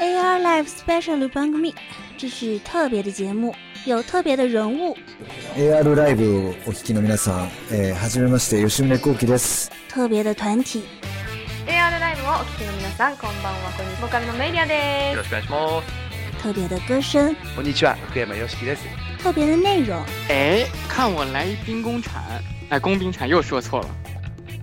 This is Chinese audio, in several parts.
AR Live Special 番組，这是特别的节目，有特别的人物， AR ライブをお聞きの皆さん、えー、はじめまして吉宗幸喜です特别的团体， AR ライブをお聞きの皆さんこんばんはこんにちはボーカルのメイリアでよろしくお願いします。特别的歌声，こんにちは、福山よしきです。特别的内容，哎，看我来一兵工铲，哎，工兵铲又说错了。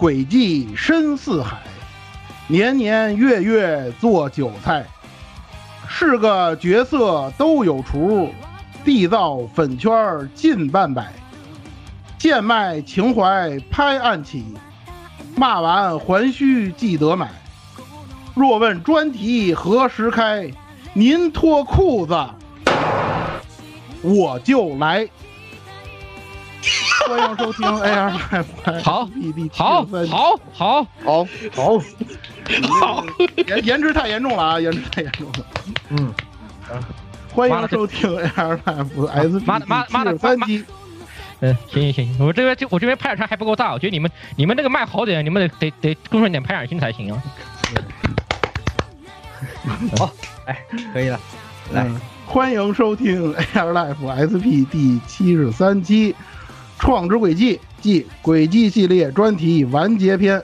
诡计深似海，年年月月做韭菜。是个角色都有厨，缔造粉圈近半百。贱卖情怀拍案起，骂完还需记得买。若问专题何时开，您脱裤子，我就来。欢迎收听 AR Live。好，好，好，好，好，好，好，颜颜值太严重了啊！颜值太严重了。嗯，欢迎收听 AR Live S 妈的妈妈的三集。嗯，行行行，我这边就我这边拍场还不够大，我觉得你们你们那个麦好点，你们得得得贡献点拍点心才行啊。好，哎，可以了，来，欢迎收听 ar life SP 第七十三期。创之轨迹即轨迹系列专题完结篇，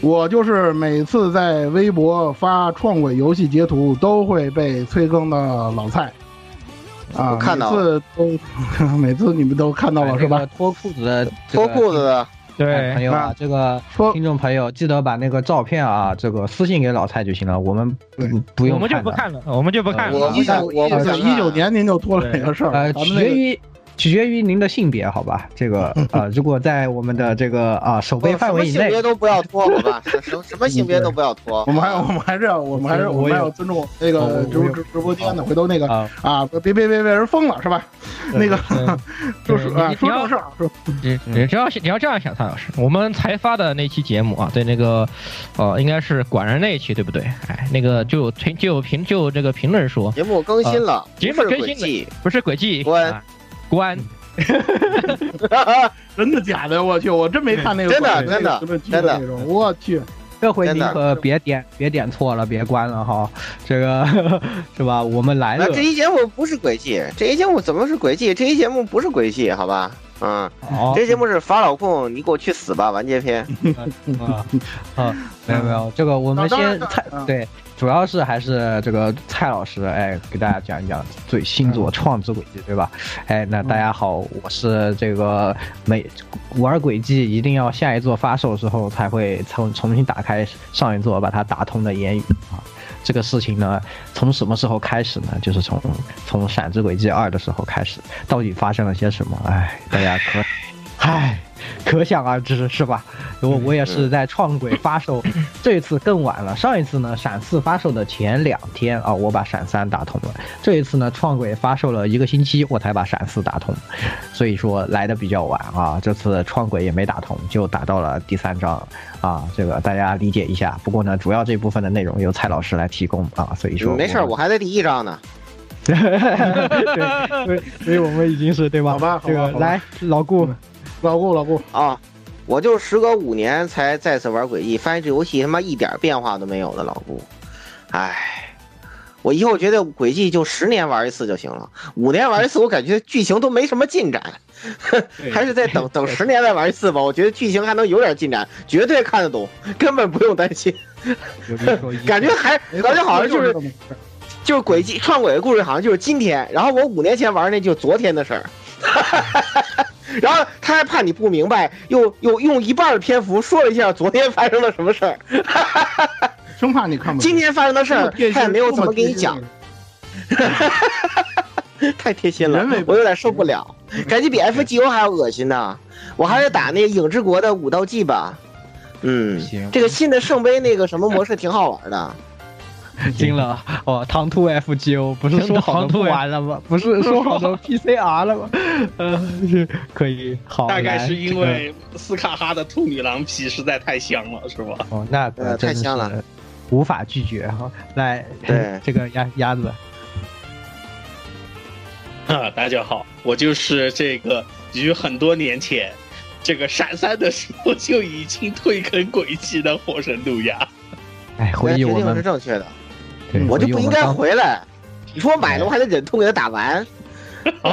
我就是每次在微博发创轨游戏截图都会被催更的老蔡。啊，看到每次都，每次你们都看到了是吧？脱裤子的，脱裤子的，对朋友啊，这个听众朋友记得把那个照片啊，这个私信给老蔡就行了，我们不用，我们就不看了，我们就不看了。我一九我一九年您就脱了这个事儿，呃，取决于。取决于您的性别，好吧？这个啊，如果在我们的这个啊手背范围以内，性别都不要脱，好吧？什什么性别都不要脱。我们还我们还是要我们还是我们要尊重那个直直直播间的，回头那个啊，别别别被人封了是吧？那个 就是啊，说正事儿，说你你只要你要这样想，蔡老师，我们才发的那期节目啊，对那个呃，应该是管人那一期对不对？哎，那个就有评就有评就有这个评论说节目更新了，节目更新了，不是轨迹关。关，真的假的？我去，我真没看那个。真的真的真的，我去，这回您可别点别点错了，别关了哈。这个 是吧？我们来了。这期节目不是轨迹，这期节目怎么是轨迹？这期节目不是轨迹，好吧？嗯，这节目是法老控，你给我去死吧！完结篇。啊啊，没有没有，这个我们先猜对。主要是还是这个蔡老师，哎，给大家讲一讲最新作创之轨迹，对吧？哎，那大家好，我是这个每玩轨迹一定要下一座发售之后才会重重新打开上一座把它打通的言语啊。这个事情呢，从什么时候开始呢？就是从从《闪之轨迹二》的时候开始，到底发生了些什么？哎，大家可，唉。可想而知，是吧？我我也是在创轨发售，这一次更晚了。上一次呢，闪四发售的前两天啊，我把闪三打通了。这一次呢，创轨发售了一个星期，我才把闪四打通，所以说来的比较晚啊。这次创轨也没打通，就打到了第三章啊。这个大家理解一下。不过呢，主要这部分的内容由蔡老师来提供啊，所以说没事，我还在第一章呢。对，所以所以我们已经是对吧？好吧，这个来老顾。老顾，老顾啊！我就时隔五年才再次玩轨迹，发现这游戏他妈一点变化都没有的老顾，唉，我以后觉得轨迹就十年玩一次就行了，五年玩一次我感觉剧情都没什么进展，还是再等 等十年再玩一次吧。我觉得剧情还能有点进展，绝对看得懂，根本不用担心。感觉还感觉好像就是就是轨迹创轨的故事好像就是今天，然后我五年前玩那就昨天的事儿。然后他还怕你不明白，又又用一半的篇幅说了一下昨天发生了什么事儿，生怕你看不懂。今天发生的事儿他也没有怎么给你讲，太贴心了，我有点受不了，感觉比 FGO 还要恶心呢。我还是打那个影之国的武道记吧。嗯，这个新的圣杯那个什么模式挺好玩的。惊了哦，唐突 FGO 不是说好的不玩了吗？不是说好的 PCR 了吗？呃，是可以好。大概是因为斯卡哈的兔女郎皮实在太香了，是吧？哦，那呃太香了，无法拒绝哈。来，对这个鸭鸭子。啊，大家好，我就是这个于很多年前，这个闪三的时候就已经退坑轨迹的火神路亚。哎，回忆我们是正确的，我就不应该回来。你说我买了，我还得忍痛给他打完。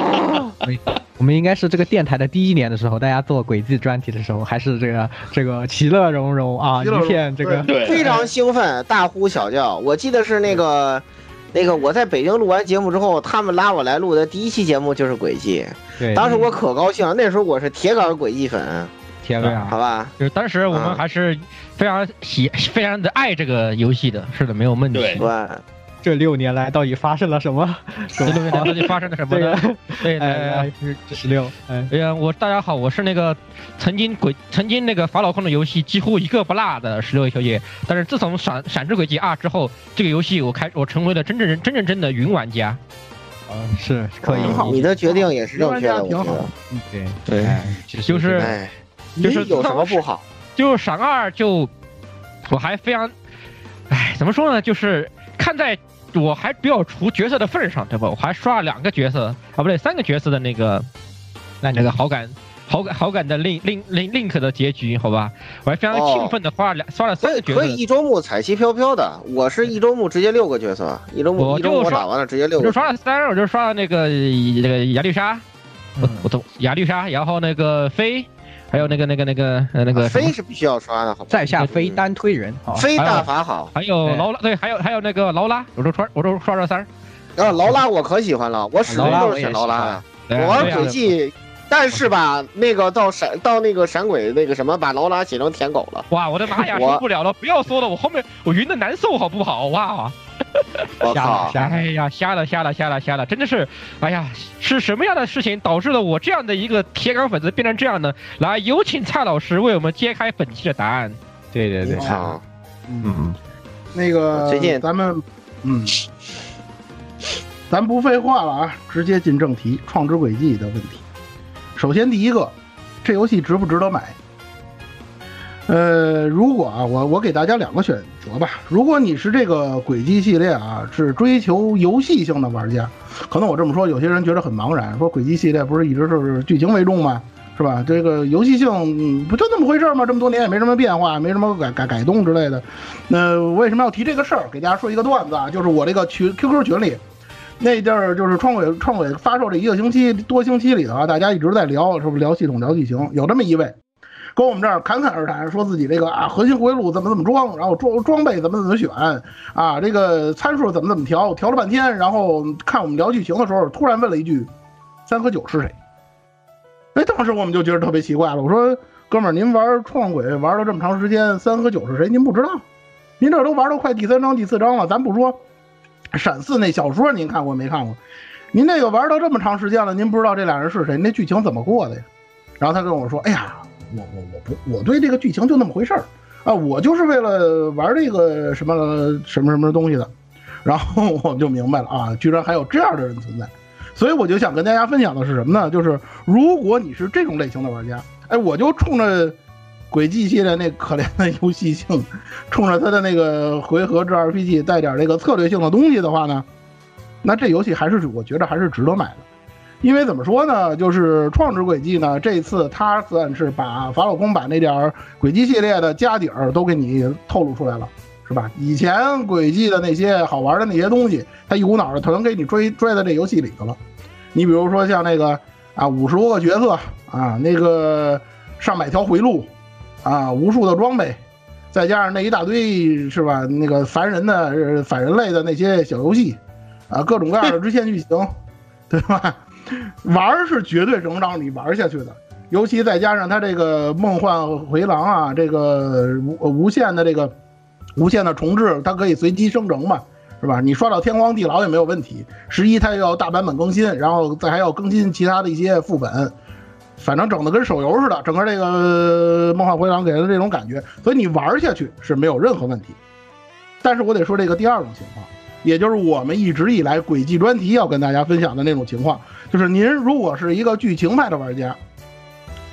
我们应该是这个电台的第一年的时候，大家做轨迹专题的时候，还是这个这个其乐融融啊，一片这个非常兴奋，大呼小叫。我记得是那个那个我在北京录完节目之后，他们拉我来录的第一期节目就是轨迹，对，当时我可高兴了，那时候我是铁杆轨迹粉。铁杆，好吧，就是当时我们还是非常喜、非常的爱这个游戏的，是的，没有问题。对，这六年来到底发生了什么？这六年来到底发生了什么呢？对，哎，十六，哎。呀，我大家好，我是那个曾经鬼、曾经那个法老控的游戏几乎一个不落的十六小姐，但是自从闪闪之轨迹二之后，这个游戏我开我成为了真正真正真的云玩家。嗯，是可以，你的决定也是正确的，我觉得。嗯，对。对，就是。就是有什么不好？就是闪二就，我还非常，哎，怎么说呢？就是看在我还比较除角色的份上，对吧？我还刷了两个角色啊，不对，三个角色的那个，那那个好感、好感、好感的 link link link link 的结局，好吧？我还非常兴奋的刷了两刷了三个角色。可以一周目彩旗飘飘的，我是一周目直接六个角色，一周目一周目打完了直接六个。就刷了三，我就刷了那个那个亚丽莎，我我懂亚丽莎，然后那个飞。还有那个、那个、那个、呃、那个飞是必须要刷的，好在下飞单推人，飞大法好。还有劳拉，对，还有还有那个劳拉，我都刷，我都刷了三。啊，劳拉我可喜欢了，我始终都是选劳拉的。我玩轨迹，但是吧，那个到闪到那个闪鬼那个什么，把劳拉写成舔狗了。哇，我的妈呀，受不了了！不要说了，我后面我晕的难受，好不好？哇！我靠！哎呀，瞎了瞎了瞎了瞎了！真的是，哎呀，是什么样的事情导致了我这样的一个铁杆粉丝变成这样呢？来，有请蔡老师为我们揭开本期的答案。对对对，好，嗯，那个最近咱们，嗯，咱不废话了啊，直接进正题，创之轨迹的问题。首先第一个，这游戏值不值得买？呃，如果啊，我我给大家两个选择吧。如果你是这个轨迹系列啊，是追求游戏性的玩家，可能我这么说，有些人觉得很茫然，说轨迹系列不是一直是剧情为重吗？是吧？这个游戏性不就那么回事吗？这么多年也没什么变化，没什么改改改动之类的。那为什么要提这个事儿？给大家说一个段子啊，就是我这个群 QQ 群里，那地儿就是创伟创伟发售这一个星期多星期里头啊，大家一直在聊，是不是聊系统聊剧情？有这么一位。跟我们这儿侃侃而谈，说自己这个啊核心回路怎么怎么装，然后装装备怎么怎么选，啊这个参数怎么怎么调，调了半天，然后看我们聊剧情的时候，突然问了一句：“三和九是谁？”哎，当时我们就觉得特别奇怪了。我说：“哥们儿，您玩创轨玩了这么长时间，三和九是谁？您不知道？您这都玩到快第三章、第四章了。咱不说闪四那小说，您看过没看过？您那个玩到这么长时间了，您不知道这俩人是谁？那剧情怎么过的呀？”然后他跟我说：“哎呀。”我我我不我对这个剧情就那么回事儿啊，我就是为了玩这个什么什么什么东西的，然后 我就明白了啊，居然还有这样的人存在，所以我就想跟大家分享的是什么呢？就是如果你是这种类型的玩家，哎，我就冲着轨迹系列那可怜的游戏性，冲着它的那个回合制 RPG 带点那个策略性的东西的话呢，那这游戏还是我觉得还是值得买的。因为怎么说呢，就是创之轨迹呢，这次它算是把法老宫把那点儿轨迹系列的家底儿都给你透露出来了，是吧？以前轨迹的那些好玩的那些东西，它一股脑的全给你追追在这游戏里头了。你比如说像那个啊，五十多个角色啊，那个上百条回路啊，无数的装备，再加上那一大堆是吧？那个烦人的反人类的那些小游戏。啊，各种各样的支线剧情，对吧？玩是绝对能让你玩下去的，尤其再加上它这个梦幻回廊啊，这个无无限的这个无限的重置，它可以随机生成嘛，是吧？你刷到天荒地老也没有问题。十一它又要大版本更新，然后再还要更新其他的一些副本，反正整的跟手游似的，整个这个梦幻回廊给人的这种感觉，所以你玩下去是没有任何问题。但是我得说这个第二种情况，也就是我们一直以来轨迹专题要跟大家分享的那种情况，就是您如果是一个剧情派的玩家，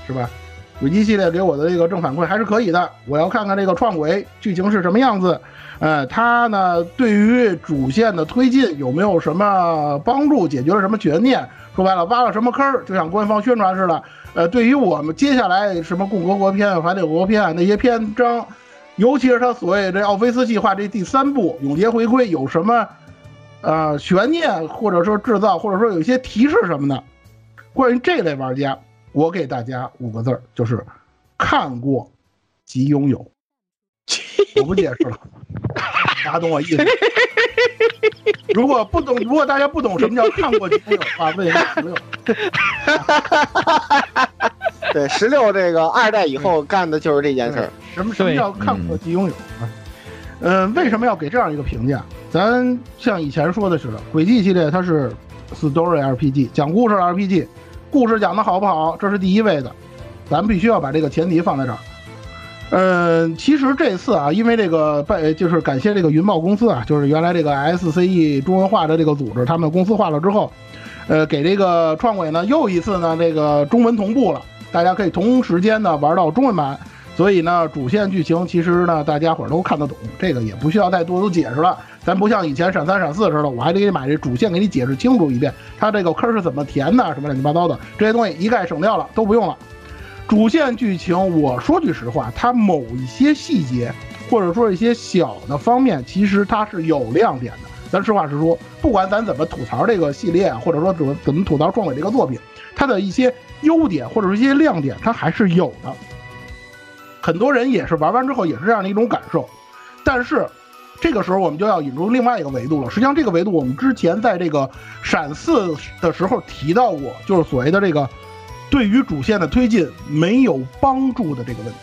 是吧？轨迹系列给我的这个正反馈还是可以的，我要看看这个创轨剧情是什么样子，呃，它呢对于主线的推进有没有什么帮助，解决了什么悬念？说白了，挖了什么坑儿，就像官方宣传似的。呃，对于我们接下来什么共和国篇、反帝国篇那些篇章。尤其是他所谓这奥菲斯计划这第三步永劫回归有什么，呃悬念或者说制造或者说有一些提示什么的，关于这类玩家，我给大家五个字儿，就是看过即拥有。我不解释了，大家懂我意思。如果不懂，如果大家不懂什么叫看过即拥有的话，问一下十六。对，十六这个二代以后干的就是这件事儿。什么什么叫看过即拥有啊？嗯，为什么要给这样一个评价？咱像以前说的似的，轨迹系列它是 story RPG，讲故事的 RPG，故事讲的好不好，这是第一位的，咱必须要把这个前提放在这儿。嗯，其实这次啊，因为这个拜就是感谢这个云豹公司啊，就是原来这个 SCE 中文化的这个组织，他们公司化了之后，呃，给这个创轨呢又一次呢这个中文同步了，大家可以同时间呢玩到中文版。所以呢，主线剧情其实呢，大家伙儿都看得懂，这个也不需要再多多解释了。咱不像以前闪三闪四似的，我还得给你买这主线，给你解释清楚一遍，它这个坑是怎么填的，什么乱七八糟的这些东西一概省掉了，都不用了。主线剧情，我说句实话，它某一些细节或者说一些小的方面，其实它是有亮点的。咱实话实说，不管咱怎么吐槽这个系列，或者说怎么怎么吐槽壮伟这个作品，它的一些优点或者说一些亮点，它还是有的。很多人也是玩完之后也是这样的一种感受，但是这个时候我们就要引出另外一个维度了。实际上，这个维度我们之前在这个闪四的时候提到过，就是所谓的这个对于主线的推进没有帮助的这个问题。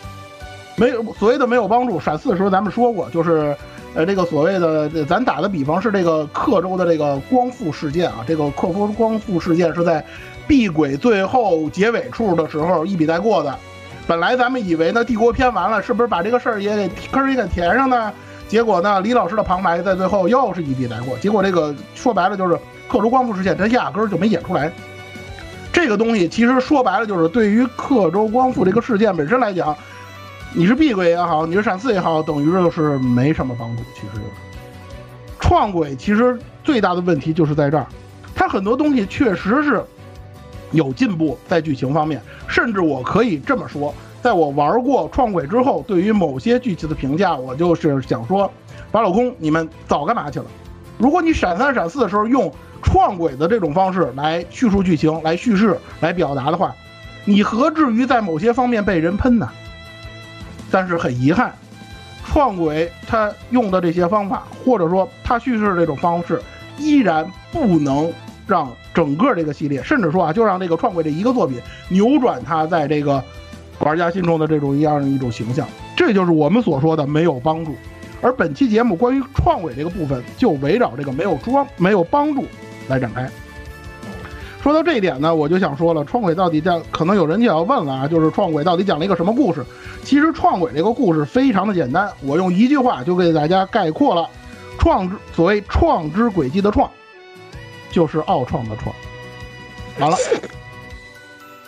没有所谓的没有帮助。闪四的时候咱们说过，就是呃这个所谓的咱打的比方是这个克州的这个光复事件啊，这个克夫光复事件是在闭轨最后结尾处的时候一笔带过的。本来咱们以为呢，帝国篇完了，是不是把这个事儿也给坑也给填上呢？结果呢，李老师的旁白在最后又是一笔带过。结果这个说白了就是克州光复事件，他压根儿就没演出来。这个东西其实说白了就是对于克州光复这个事件本身来讲，你是闭轨也好，你是闪四也好，等于就是没什么帮助。其实就是创轨，其实最大的问题就是在这儿，它很多东西确实是。有进步在剧情方面，甚至我可以这么说，在我玩过创轨之后，对于某些剧情的评价，我就是想说，把老公你们早干嘛去了？如果你闪三闪四的时候用创轨的这种方式来叙述剧情、来叙事、来表达的话，你何至于在某些方面被人喷呢？但是很遗憾，创轨他用的这些方法，或者说他叙事这种方式，依然不能让。整个这个系列，甚至说啊，就让这个创轨这一个作品扭转它在这个玩家心中的这种一样的一种形象，这就是我们所说的没有帮助。而本期节目关于创轨这个部分，就围绕这个没有装、没有帮助来展开。说到这一点呢，我就想说了，创轨到底讲，可能有人就要问了啊，就是创轨到底讲了一个什么故事？其实创轨这个故事非常的简单，我用一句话就给大家概括了：创之所谓创之轨迹的创。就是奥创的创，完了，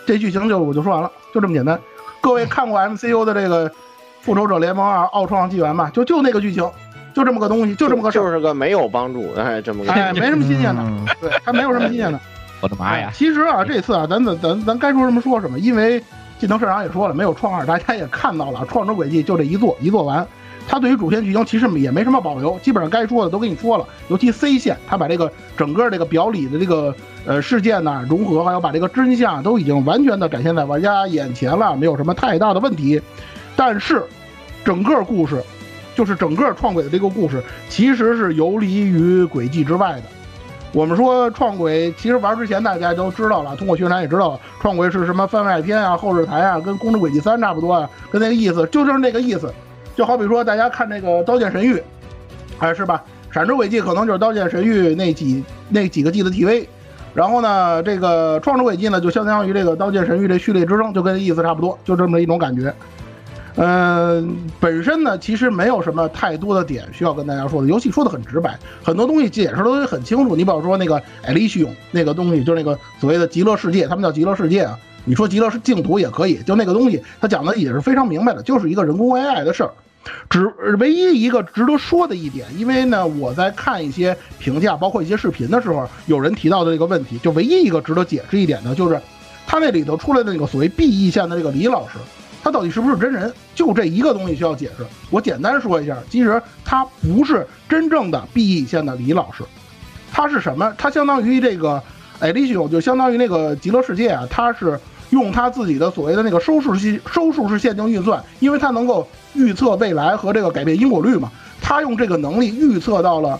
这剧情就我就说完了，就这么简单。各位看过 MCU 的这个《复仇者联盟二：奥创纪元》吧？就就那个剧情，就这么个东西，就这么个事儿，就是个没有帮助，哎，这么个，哎，没什么新鲜的，对，还没有什么新鲜的。我的妈呀！其实啊，这次啊，咱咱咱咱该说什么说什么，因为技能社长也说了，没有创二，大家也看到了，创之轨迹就这一做，一做完。他对于主线剧情其实也没什么保留，基本上该说的都跟你说了。尤其 C 线，他把这个整个这个表里的这个呃事件呢融合，还有把这个真相都已经完全的展现在玩家眼前了，没有什么太大的问题。但是，整个故事，就是整个创轨的这个故事，其实是游离于轨迹之外的。我们说创轨，其实玩之前大家都知道了，通过宣传也知道了，创轨是什么番外篇啊、后日谈啊，跟《攻之轨迹三》差不多啊，跟那个意思，就是那个意思。就好比说大家看那个《刀剑神域》，哎，是吧？《闪之轨迹》可能就是《刀剑神域》那几那几个季的 TV，然后呢，这个《创之轨迹》呢，就相当于这个《刀剑神域》这序列之争，就跟意思差不多，就这么一种感觉。嗯，本身呢，其实没有什么太多的点需要跟大家说的。游戏说的很直白，很多东西解释的都很清楚。你比方说那个 Elysium 那个东西，就是那个所谓的极乐世界，他们叫极乐世界啊。你说极乐是净土也可以，就那个东西，它讲的也是非常明白的，就是一个人工 AI 的事儿。只唯一一个值得说的一点，因为呢，我在看一些评价，包括一些视频的时候，有人提到的这个问题，就唯一一个值得解释一点的，就是他那里头出来的那个所谓 B 意线的这个李老师。他到底是不是真人？就这一个东西需要解释。我简单说一下，其实他不是真正的 B E 线的李老师，他是什么？他相当于这个 e l i s i 就相当于那个极乐世界啊。他是用他自己的所谓的那个收束式收束式线性运算，因为他能够预测未来和这个改变因果律嘛。他用这个能力预测到了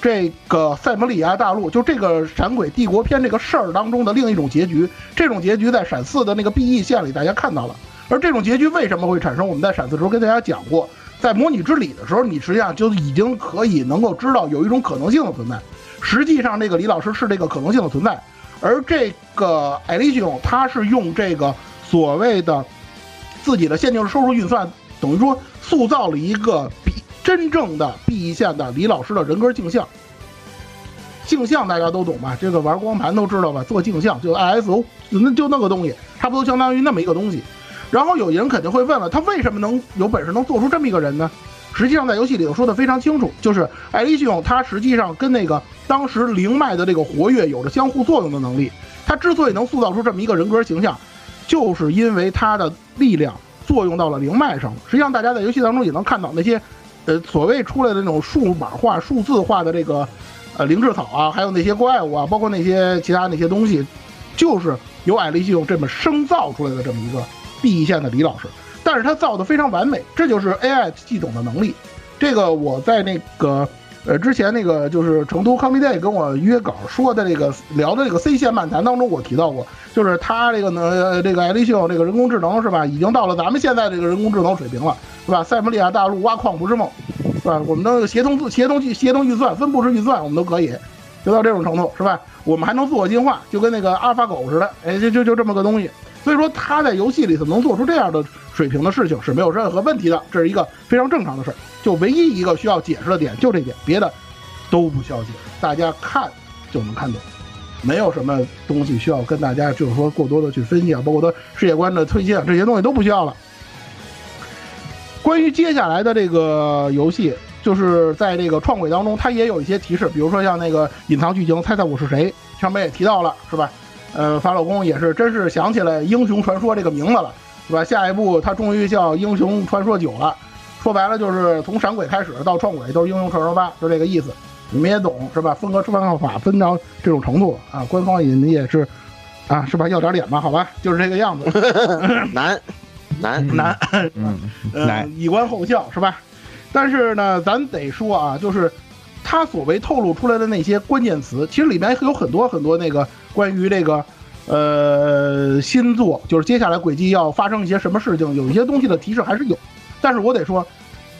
这个塞摩利亚大陆，就这个闪鬼帝国篇这个事儿当中的另一种结局。这种结局在闪四的那个 B E 线里，大家看到了。而这种结局为什么会产生？我们在闪四的时候跟大家讲过，在模拟之理的时候，你实际上就已经可以能够知道有一种可能性的存在。实际上，这个李老师是这个可能性的存在，而这个艾利兄他是用这个所谓的自己的线性收入运算，等于说塑造了一个比真正的 B 一线的李老师的人格镜像。镜像大家都懂吧？这个玩光盘都知道吧？做镜像就 ISO，那就那个东西，差不多相当于那么一个东西。然后有人肯定会问了，他为什么能有本事能做出这么一个人呢？实际上在游戏里头说的非常清楚，就是艾利兄他实际上跟那个当时灵脉的这个活跃有着相互作用的能力。他之所以能塑造出这么一个人格形象，就是因为他的力量作用到了灵脉上。实际上大家在游戏当中也能看到那些，呃，所谓出来的那种数码化、数字化的这个，呃，灵智草啊，还有那些怪物啊，包括那些其他那些东西，就是由艾利兄这么生造出来的这么一个。B 线的李老师，但是它造的非常完美，这就是 AI 系统的能力。这个我在那个呃之前那个就是成都 Comiday 跟我约稿说的这个聊的这个 C 线漫谈当中，我提到过，就是他这个呢这个艾利秀这个人工智能是吧，已经到了咱们现在这个人工智能水平了，是吧？塞姆利亚大陆挖矿不是梦，是吧？我们的协同自协同计协同预算、分布式预算，我们都可以，就到这种程度，是吧？我们还能自我进化，就跟那个阿尔法狗似的，哎，就就就这么个东西。所以说他在游戏里头能做出这样的水平的事情是没有任何问题的，这是一个非常正常的事儿。就唯一一个需要解释的点就这点，别的都不需要解释，大家看就能看懂，没有什么东西需要跟大家就是说过多的去分析啊，包括他世界观的推进啊，这些东西都不需要了。关于接下来的这个游戏，就是在这个创轨当中，它也有一些提示，比如说像那个隐藏剧情，猜猜我是谁，上面也提到了，是吧？呃，法老公也是，真是想起来《英雄传说》这个名字了，是吧？下一步他终于叫《英雄传说九》了，说白了就是从闪鬼开始到创鬼都是《英雄传说八》，就这个意思。你们也懂是吧？分割分号法分到这种程度啊，官方也也是啊，是吧？要点脸吧，好吧，就是这个样子。难，难，难，嗯，难，以观后效是吧？但是呢，咱得说啊，就是他所谓透露出来的那些关键词，其实里面有很多很多那个。关于这个，呃，新作就是接下来轨迹要发生一些什么事情，有一些东西的提示还是有，但是我得说，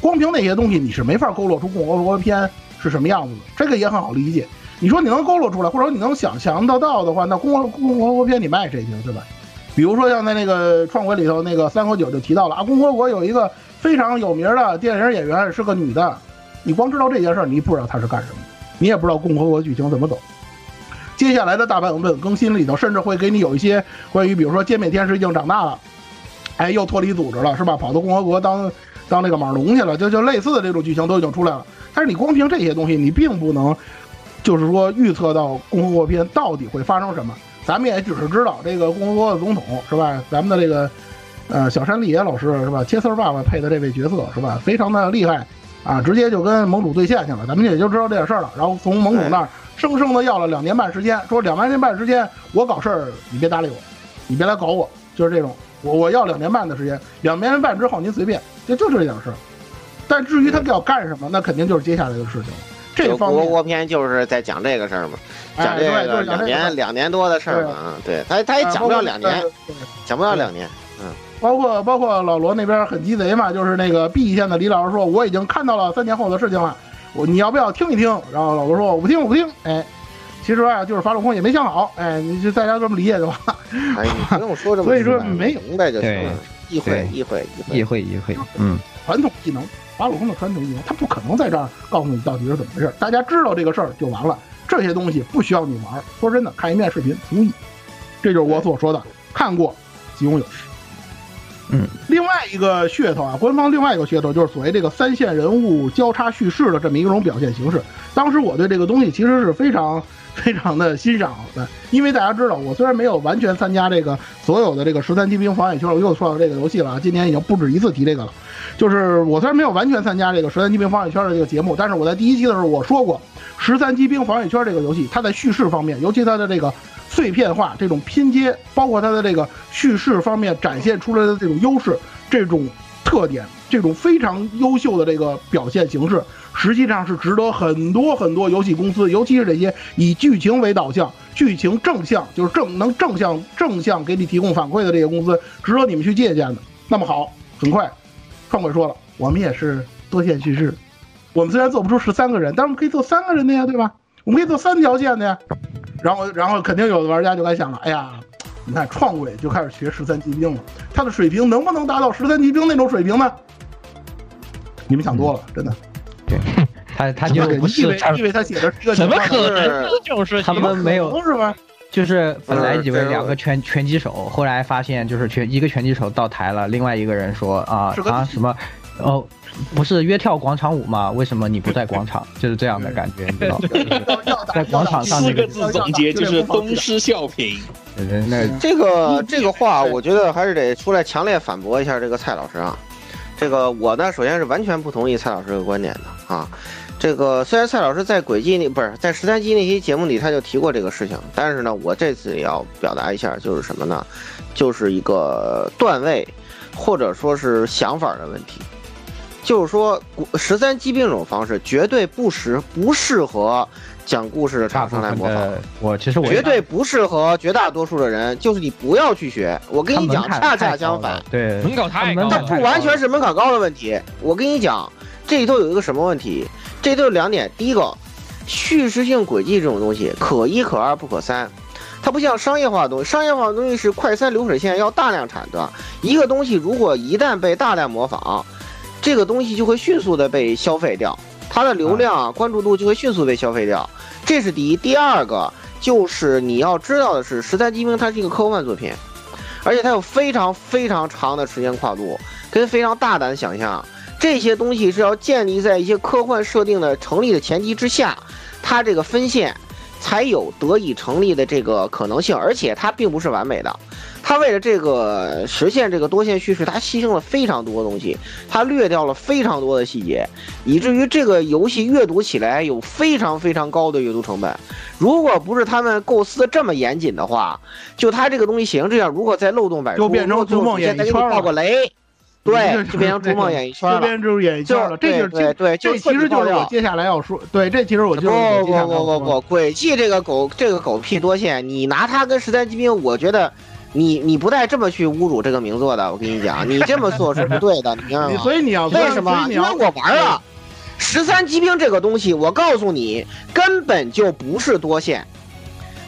光凭那些东西你是没法勾勒出共和国篇是什么样子的，这个也很好理解。你说你能勾勒出来，或者你能想象得到的话，那共和共和国篇你卖谁去，对吧？比如说像在那个创轨里头，那个三和九就提到了啊，共和国有一个非常有名的电影演员是个女的，你光知道这件事，你不知道她是干什么，你也不知道共和国剧情怎么走。接下来的大版本更新里头，甚至会给你有一些关于，比如说歼灭天使已经长大了，哎，又脱离组织了，是吧？跑到共和国当当那个马龙去了，就就类似的这种剧情都已经出来了。但是你光凭这些东西，你并不能，就是说预测到共和国篇到底会发生什么。咱们也只是知道这个共和国的总统是吧？咱们的这个呃小山丽野老师是吧？切丝爸爸配的这位角色是吧？非常的厉害啊，直接就跟盟主对线去了。咱们也就知道这点事儿了。然后从盟主那儿。生生的要了两年半时间，说两年半时间我搞事儿，你别搭理我，你别来搞我，就是这种，我我要两年半的时间，两年半之后您随便，就就这点事儿。但至于他要干什么，那肯定就是接下来的事情。就这方面。国国片就是在讲这个事儿嘛，哎讲这个两年两年多的事儿嘛，嗯，对他他也讲不了两年，讲不了两年，嗯，包括包括老罗那边很鸡贼嘛，就是那个 B 县的李老师说我已经看到了三年后的事情了，我你要不要听一听？然后老罗说我不听我不听，哎，其实啊就是法轮功也没想好，哎，你就大家这么理解就完了。哎，你不用说这么 所以说没有明白就行了，意会对。意会意会议会议会，嗯，传统技能，法轮功的传统技能，他不可能在这儿告诉你到底是怎么回事，大家知道这个事儿就完了。这些东西不需要你玩儿，说真的，看一遍视频足矣。这就是我所说的，看过即拥有。嗯，另外一个噱头啊，官方另外一个噱头就是所谓这个三线人物交叉叙事的这么一种表现形式。当时我对这个东西其实是非常 非常的欣赏的，因为大家知道，我虽然没有完全参加这个所有的这个十三骑兵防野圈，我又说到这个游戏了啊，今年已经不止一次提这个了。就是我虽然没有完全参加这个十三骑兵防野圈的这个节目，但是我在第一期的时候我说过，十三骑兵防野圈这个游戏，它在叙事方面，尤其它的这个碎片化、这种拼接，包括它的这个叙事方面展现出来的这种优势、这种特点、这种非常优秀的这个表现形式，实际上是值得很多很多游戏公司，尤其是这些以剧情为导向、剧情正向，就是正能正向正向给你提供反馈的这些公司，值得你们去借鉴的。那么好，很快，创鬼说了，我们也是多线叙事，我们虽然做不出十三个人，但是我们可以做三个人的呀，对吧？我们可以做三条线的呀。然后，然后肯定有的玩家就该想了，哎呀，你看创鬼就开始学十三级兵了，他的水平能不能达到十三级兵那种水平呢？你们想多了，真的。对他他就不你以为你以为他写的是一个怎么可能化的呢这种事他？们没有是吧？就是本来以为两个拳拳击手，后来发现就是拳一个拳击手到台了，另外一个人说啊啊什么哦，不是约跳广场舞吗？为什么你不在广场？就是这样的感觉，你知道吗？在广场上那个四个字总结就是东施效颦。那这个这个话，我觉得还是得出来强烈反驳一下这个蔡老师啊。这个我呢，首先是完全不同意蔡老师这个观点的啊。这个虽然蔡老师在轨迹那不是在十三期那期节目里他就提过这个事情，但是呢，我这次也要表达一下，就是什么呢？就是一个段位或者说是想法的问题。就是说，十三机兵这种方式绝对不适不适合讲故事的大部厂商来模仿。我其实我绝对不适合绝大多数的人，就是你不要去学。我跟你讲，恰恰相反，对门槛太高。它不完全是门槛高的问题。我跟你讲，这里头有一个什么问题？这里头有两点。第一个，叙事性轨迹这种东西，可一可二不可三。它不像商业化的东西，商业化的东西是快餐流水线，要大量产的。一个东西如果一旦被大量模仿，这个东西就会迅速的被消费掉，它的流量啊、关注度就会迅速被消费掉。这是第一。第二个就是你要知道的是，《十三机兵》它是一个科幻作品，而且它有非常非常长的时间跨度，跟非常大胆的想象。这些东西是要建立在一些科幻设定的成立的前提之下，它这个分线才有得以成立的这个可能性，而且它并不是完美的。它为了这个实现这个多线叙事，它牺牲了非常多的东西，它略掉了非常多的细节，以至于这个游戏阅读起来有非常非常高的阅读成本。如果不是他们构思的这么严谨的话，就它这个东西写成这样，如果再漏洞百出，就变成逐梦演艺再给你圈了爆个雷，对，就变成逐梦演艺圈了。就变成演艺圈了。这就是对对，这其实就是我接下来要说，对，这其实我就不不不不不，轨迹这个狗这个狗屁多线，你拿它跟十三机兵，我觉得你你不带这么去侮辱这个名作的，我跟你讲，你这么做是不对的，你知道吗？所以你要为什么？因为我玩了十三机兵这个东西，我告诉你，根本就不是多线。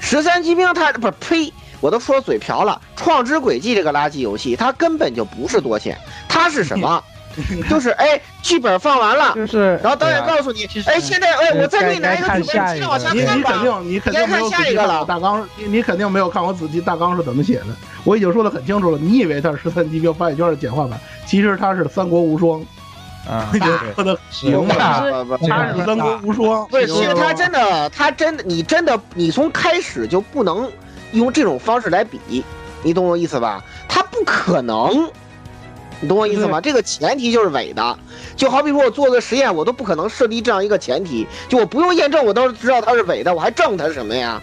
十三机兵它不是呸，我都说嘴瓢了。创之轨迹这个垃圾游戏，它根本就不是多线，它是什么？就是哎，剧本放完了，就是，然后导演告诉你，哎，现在哎，我再给你拿一个剧本，继续往下你你看吧。肯定你肯定没有仔下一个了细看我。大纲，你你肯定没有看我仔细大纲是怎么写的。我已经说的很清楚了，你以为它是十三级兵发现圈的简化版，其实它是三国无双。啊，已经说的明白了，不不它是三国无双。对，其实他真的，他真的，你真的，你从开始就不能用这种方式来比，你懂我意思吧？他不可能，你懂我意思吗？这个前提就是伪的，就好比说我做个实验，我都不可能设立这样一个前提，就我不用验证，我都知道它是伪的，我还证它什么呀？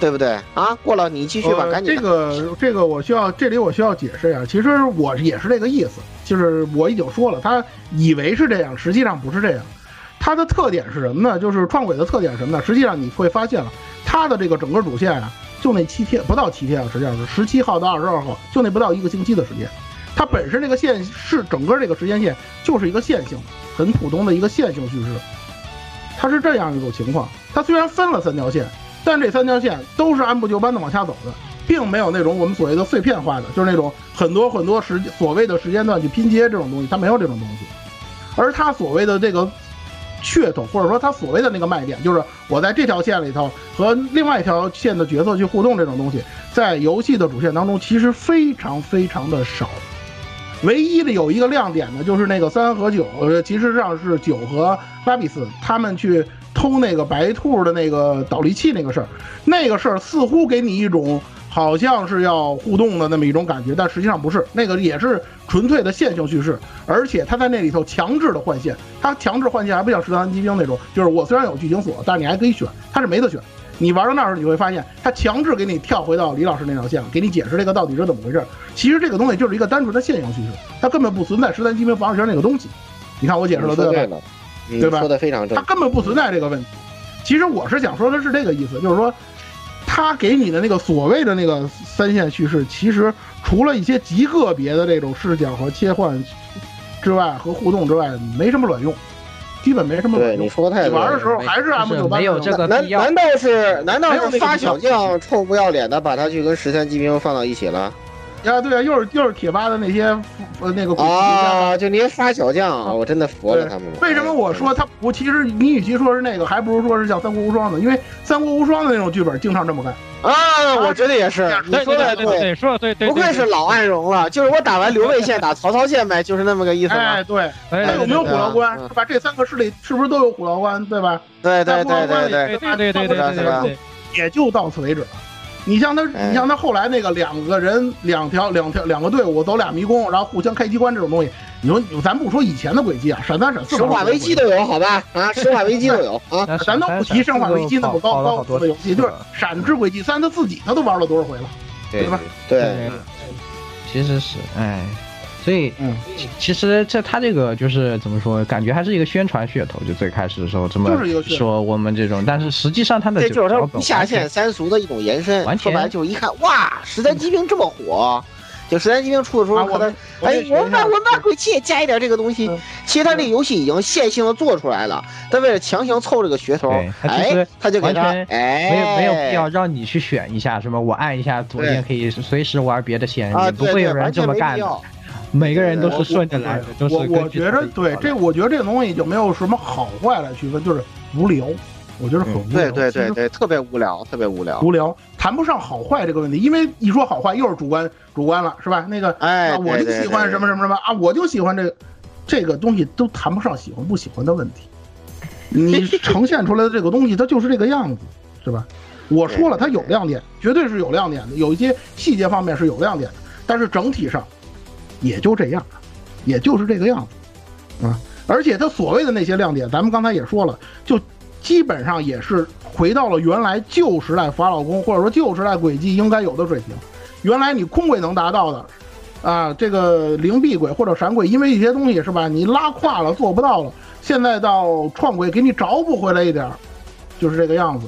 对不对啊？过了，你继续吧，呃赶紧。这个这个我需要，这里我需要解释一下，其实我也是这个意思，就是我已经说了，他以为是这样，实际上不是这样。它的特点是什么呢？就是创轨的特点是什么呢？实际上你会发现了，它的这个整个主线啊，就那七天不到七天啊，实际上是十七号到二十二号，就那不到一个星期的时间。它本身这个线是整个这个时间线就是一个线性，很普通的一个线性叙事。它是这样一种情况，它虽然分了三条线，但这三条线都是按部就班的往下走的，并没有那种我们所谓的碎片化的，就是那种很多很多时所谓的时间段去拼接这种东西，它没有这种东西。而它所谓的这个噱头，或者说他所谓的那个卖点，就是我在这条线里头和另外一条线的角色去互动这种东西，在游戏的主线当中其实非常非常的少。唯一的有一个亮点呢，就是那个三和九，其实上是九和拉比斯他们去偷那个白兔的那个导力器那个事儿，那个事儿似乎给你一种好像是要互动的那么一种感觉，但实际上不是，那个也是纯粹的线性叙事，而且他在那里头强制的换线，他强制换线还不像十三机兵那种，就是我虽然有剧情锁，但是你还可以选，他是没得选。你玩到那儿，你会发现他强制给你跳回到李老师那条线，给你解释这个到底是怎么回事。其实这个东西就是一个单纯的线性叙事，它根本不存在十三机兵防御圈那个东西。你看我解释了对吧？对吧？说的非常正，它根本不存在这个问题。其实我是想说的是这个意思，就是说，他给你的那个所谓的那个三线叙事，其实除了一些极个别的这种视角和切换之外，和互动之外，没什么卵用。基本没什么用你说太你玩的时候还是按部就班，没有这个难。难道是难道是发小将臭不要脸的把他去跟十三机兵放到一起了？呀，对啊，又是又是贴吧的那些呃那个啊，就那些发小将，啊我真的服了他们了。为什么我说他不？其实你与其说是那个，还不如说是像《三国无双》的，因为《三国无双》的那种剧本经常这么干啊。我觉得也是，你说的对对，说的对对，不愧是老暗荣了，就是我打完刘备线打曹操线呗，就是那么个意思。哎，对，他有没有虎牢关？是吧？这三个势力是不是都有虎牢关？对吧？对对对对对对对对对，也就到此为止了。你像他，你像他后来那个两个人两条两条两个队伍走俩迷宫，然后互相开机关这种东西，你说咱不说以前的轨迹啊，闪三闪四，生化危机都有，好吧？啊，生化危机都有 啊，咱都不提生化危机那么高高级的游戏，就是闪之轨迹三他自己他都玩了多少回了，对吧？对，其实是，哎。所以，嗯，其实这他这个就是怎么说，感觉还是一个宣传噱头。就最开始的时候这么说我们这种，但是实际上他的这就是他下线三俗的一种延伸。完全就一看，哇，十三机兵这么火，就十三机兵出的时候，可能哎，我们把我们把鬼泣也加一点这个东西。其实他这个游戏已经线性的做出来了，但为了强行凑这个噱头，哎，他就给他哎，没有没有必要让你去选一下什么，我按一下左键可以随时玩别的线，也不会有人这么干的。每个人都是顺着来的，我我觉得对这，我觉得这个东西就没有什么好坏来区分，就是无聊。我觉得很无聊，对对对对，特别无聊，特别无聊，无聊，谈不上好坏这个问题，因为一说好坏又是主观主观了，是吧？那个哎，我就喜欢什么什么什么啊，我就喜欢这个，这个东西都谈不上喜欢不喜欢的问题。你 呈现出来的这个东西，它就是这个样子，是吧？我说了，它有亮点，绝对是有亮点的，有一些细节方面是有亮点的，但是整体上。也就这样，也就是这个样子，啊！而且他所谓的那些亮点，咱们刚才也说了，就基本上也是回到了原来旧时代法老宫或者说旧时代轨迹应该有的水平。原来你空轨能达到的，啊，这个灵璧轨或者闪轨，因为一些东西是吧，你拉胯了做不到了，现在到创轨给你找补回来一点儿，就是这个样子。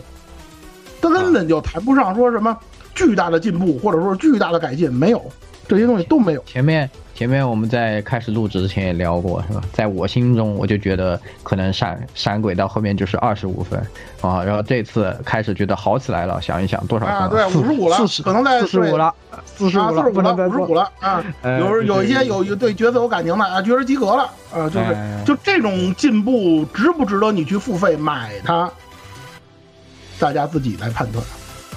他根本就谈不上说什么巨大的进步或者说巨大的改进，没有这些东西都没有。前面。前面我们在开始录制之前也聊过，是吧？在我心中，我就觉得可能闪闪鬼到后面就是二十五分啊，然后这次开始觉得好起来了。想一想多少分？啊，对，五十五了，四十，可能在四十五了，四十五了，五十五了啊！有有一些有有对角色有感情的啊，觉得及格了啊，就是就这种进步值不值得你去付费买它？大家自己来判断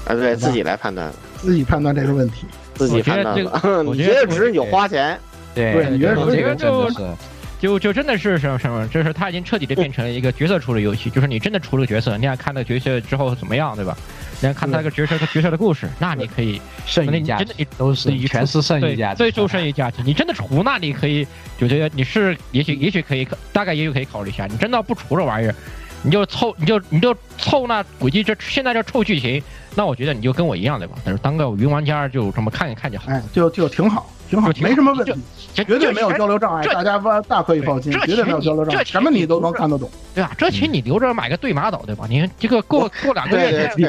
啊，对自己来判断，自己判断这个问题，自己判断。我觉得值，你花钱。对，你觉得我觉得就就就真的是什么什么，就是他已经彻底的变成了一个角色出的游戏，就是你真的出了角色，你想看那个角色之后怎么样，对吧？你想看他那个角色和角色的故事，那你可以剩余价值都是全是剩余价值，最终剩余价值。你真的除那你可以就觉得你是也许也许可以大概也许可以考虑一下。你真的不除这玩意儿，你就凑你就你就凑那轨迹这现在就凑剧情，那我觉得你就跟我一样对吧？但是当个云玩家就这么看一看就好，哎，就就挺好。挺好，没什么问题，这绝对没有交流障碍，这大家大大可以放心这，绝对没有交流障碍，什么你都能看得懂。对吧？这钱你留着买个对马岛，对吧？你这个过过两个月，你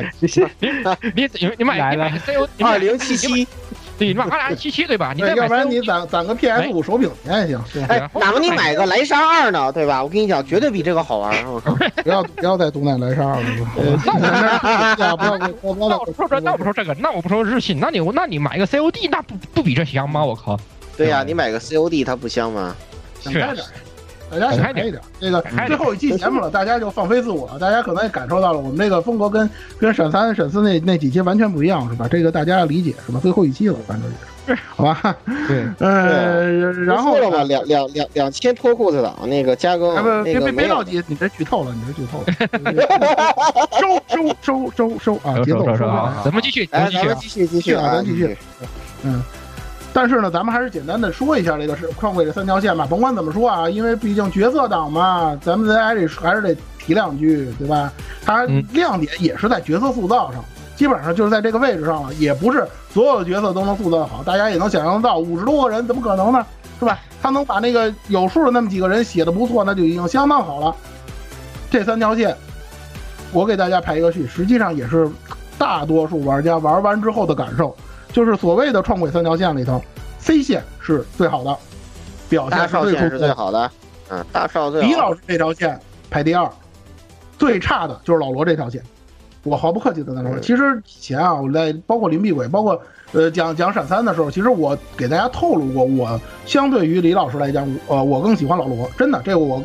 你你你买你买二零七七，对，你买二零七七对吧？你，再买要不然你攒攒个 PS 五手柄去也行。对哎，哪怕你买个莱莎二呢，对吧？我跟你讲，绝对比这个好玩。我靠不要不要再毒奶莱莎二了，那我 不要不要不要那我不说这，那我不说这个，那我不说日系，那你那你买个 COD，那不不比这香吗？我靠！对呀，你买个 COD 它不香吗？想干点，大家想开一点。这个最后一期节目了，大家就放飞自我，大家可能也感受到了我们这个风格跟跟沈三、沈四那那几期完全不一样，是吧？这个大家要理解，是吧？最后一期了，反正也是，好吧？对，呃，然后了吧，两两两两千脱裤子党那个加更，哎不，那别别别着急，你别剧透了，你别剧透了，收收收收收啊，节奏收收收啊咱们继续咱们继续啊咱们继续继续啊，咱继续，嗯。但是呢，咱们还是简单的说一下这个是创会这三条线吧。甭管怎么说啊，因为毕竟角色党嘛，咱们在还得还是得提两句，对吧？它亮点也是在角色塑造上，基本上就是在这个位置上了，也不是所有的角色都能塑造好。大家也能想象得到，五十多个人怎么可能呢？是吧？他能把那个有数的那么几个人写的不错，那就已经相当好了。这三条线，我给大家排一个序，实际上也是大多数玩家玩完之后的感受。就是所谓的创轨三条线里头，C 线是最好的，表现是最突出最好的，嗯，大少最好。李老师这条线排第二，最差的就是老罗这条线。我毫不客气的跟他说，其实以前啊，我在包括林碧鬼，包括呃讲讲闪三的时候，其实我给大家透露过，我相对于李老师来讲，呃，我更喜欢老罗，真的，这个我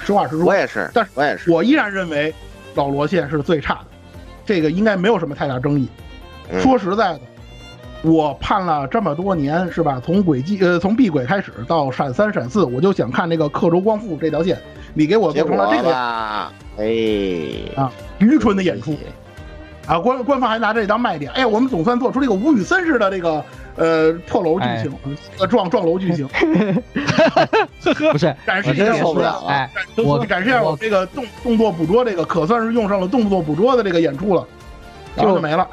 实话实说。我也是，但是我也是，我依然认为老罗线是最差的，这个应该没有什么太大争议。嗯说实在的。我盼了这么多年，是吧？从轨迹呃，从闭轨开始到闪三、闪四，我就想看这个刻舟光复这条线，你给我做成了这个样，哎。啊，愚蠢的演出。啊！官官方还拿这当卖点，哎呀，我们总算做出这个吴宇森式的这个呃破楼剧情，呃撞撞楼剧情，不是 展示一下受不了了，哎，我展示一下我这个动动作捕捉这个可算是用上了动作捕捉的这个演出了，就没了。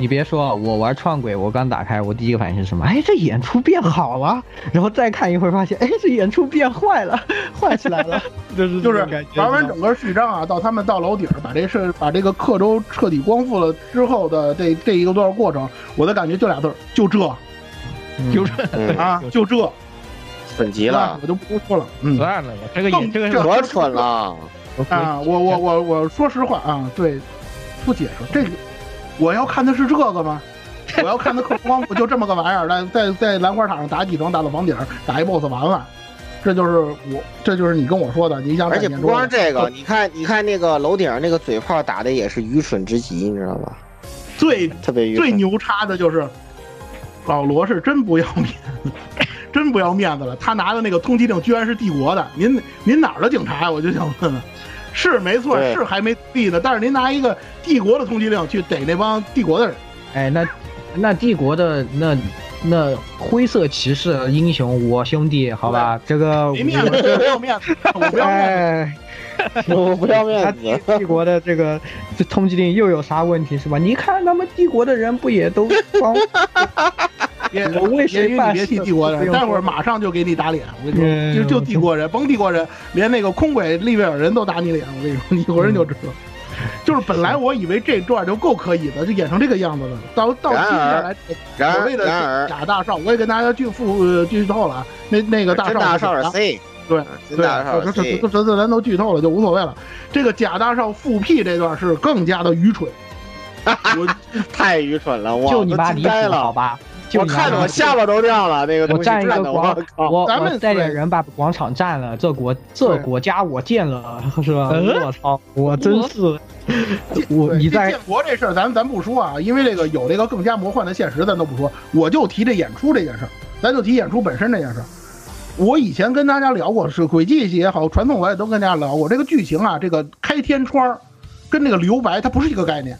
你别说，我玩创鬼，我刚打开，我第一个反应是什么？哎，这演出变好了。然后再看一会儿，发现，哎，这演出变坏了，坏起来了。就是就是玩完整个序章啊，到他们到楼顶把这事把这个刻舟彻底光复了之后的这这一个段过程，我的感觉就俩字儿，就这，就这啊，就这，蠢极了，我就不说了。嗯，算了吧，这个演这个可蠢了啊！我我我我说实话啊，对，不解释这个。我要看的是这个吗？我要看的刻舟光不就这么个玩意儿，在在在兰花塔上打几层，打到房顶，打一 boss 完了，这就是我，这就是你跟我说的。你想，而且不光是这个，你看，你看那个楼顶那个嘴炮打的也是愚蠢之极，你知道吧？最特别最牛叉的就是老罗是真不要面子，真不要面子了。他拿的那个通缉令居然是帝国的，您您哪儿的警察呀？我就想问问。是没错，是还没立呢，但是您拿一个帝国的通缉令去逮那帮帝国的人，哎，那那帝国的那那灰色骑士英雄，我兄弟，好吧，这个没面子，没有面子，我不要面子，我不要面子。帝国的这个这通缉令又有啥问题是吧？你看他们帝国的人不也都光？别我为谁你别提帝国人，待会儿马上就给你打脸。我跟你说，就就帝国人，甭帝国人，连那个空轨利维尔人都打你脸。我跟你说，你一会儿就知道。就是本来我以为这段就够可以的，就演成这个样子了。到到接下来所谓的假大少，我也跟大家剧复剧透了啊。那那个大少大少是 C，对对，这这这这咱都剧透了，就无所谓了。这个假大少复辟这段是更加的愚蠢，我太愚蠢了，我就你妈离谱了，好吧？我看的我下巴都掉了，那个我占一个广，我咱们带点人把广场占了，这国这国家我建了，是吧？我操，我真是，我你在建国这事儿，咱咱不说啊，因为这个有这个更加魔幻的现实，咱都不说，我就提这演出这件事儿，咱就提演出本身这件事儿。我以前跟大家聊过，是轨迹也好，传统我也都跟大家聊过，这个剧情啊，这个开天窗跟这个留白它不是一个概念。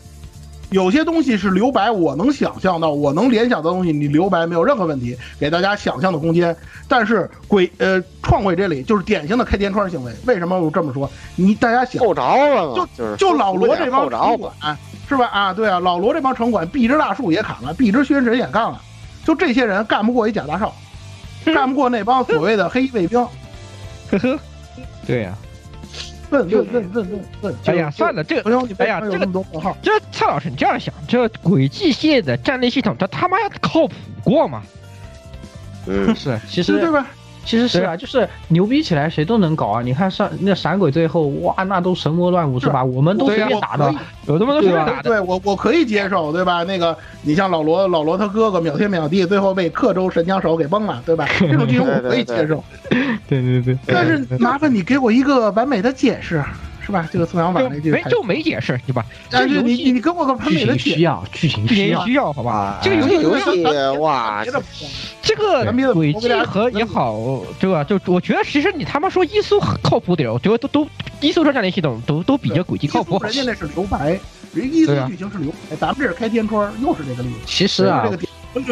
有些东西是留白，我能想象到，我能联想的东西，你留白没有任何问题，给大家想象的空间。但是鬼呃创鬼这里就是典型的开天窗行为。为什么我这么说？你大家想够着了就就是就老罗这帮城管是吧？啊，对啊，老罗这帮城管，壁之大树也砍了，壁之宣神也干了，就这些人干不过一假大少，干不过那帮所谓的黑衣卫兵。呵呵，对呀、问问问问问问！哎呀，算了，这个，哎呀，这个多问号。这蔡老师，你这样想，这轨迹系列的战略系统，它他妈靠谱过吗？嗯，是，其实对吧？其实是啊，就是牛逼起来谁都能搞啊！你看上那闪鬼最后，哇，那都神魔乱舞是吧？我们都随便打的，有他妈都随便打的。对我我可以接受，对吧？那个你像老罗，老罗他哥哥秒天秒地，最后被克州神枪手给崩了，对吧？这种剧情我可以接受。对对对。但是麻烦你给我一个完美的解释。是吧？这个宋阳法那句没就没解释，对吧？但是你你你跟我个完美的需要剧情需要需要，好吧？这个游戏游戏哇，这个轨迹和也好，对吧？就我觉得其实你他妈说伊苏靠谱点，我觉得都都伊苏这战略系统都都比这轨迹靠谱。人家那是留白，人伊苏剧情是留白，咱们这是开天窗，又是这个例子。其实啊，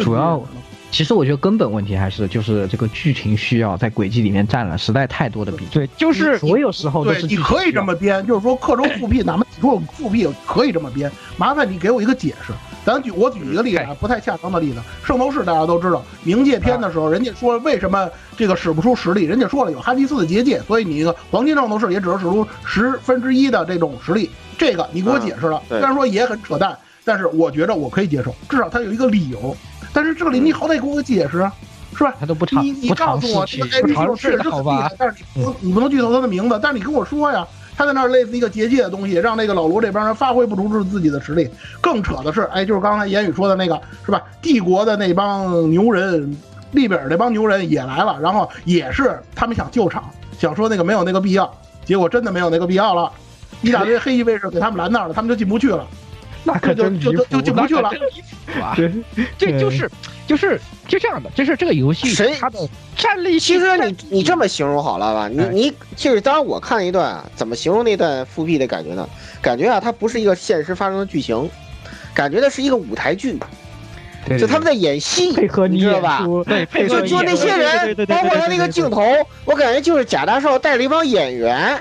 主要。其实我觉得根本问题还是就是这个剧情需要在轨迹里面占了实在太多的比重。对，就是所有时候都是。你可以这么编，就是说克州复辟，哪怕你说复辟可以这么编，麻烦你给我一个解释。咱举我举一个例子，啊，不太恰当的例子，圣斗士大家都知道，冥界篇的时候，人家说为什么这个使不出实力，人家说了有哈迪斯的结界，所以你一个黄金圣斗士也只能使出十分之一的这种实力。这个你给我解释了，虽然说也很扯淡，但是我觉着我可以接受，至少它有一个理由。但是这里你好歹给我个解释，是吧？他都不尝你你告诉我这个确实很厉害，但是你不你不能剧透他的名字，但是你跟我说呀，他在那儿类似一个结界的东西，让那个老罗这帮人发挥不出自己的实力。更扯的是，哎，就是刚才言语说的那个，是吧？帝国的那帮牛人，利比尔那帮牛人也来了，然后也是他们想救场，想说那个没有那个必要，结果真的没有那个必要了，一大堆黑衣卫士给他们拦那儿了，他们就进不去了。那可真就就就就不去了，对，这就是就是就这样的，就是这个游戏谁它的战力，其实你你这么形容好了吧？你你其实当然我看了一段啊，怎么形容那段复辟的感觉呢？感觉啊，它不是一个现实发生的剧情，感觉的是一个舞台剧，就他们在演戏，配合你知道吧？对，配合就那些人，包括他那个镜头，我感觉就是贾大少带了一帮演员。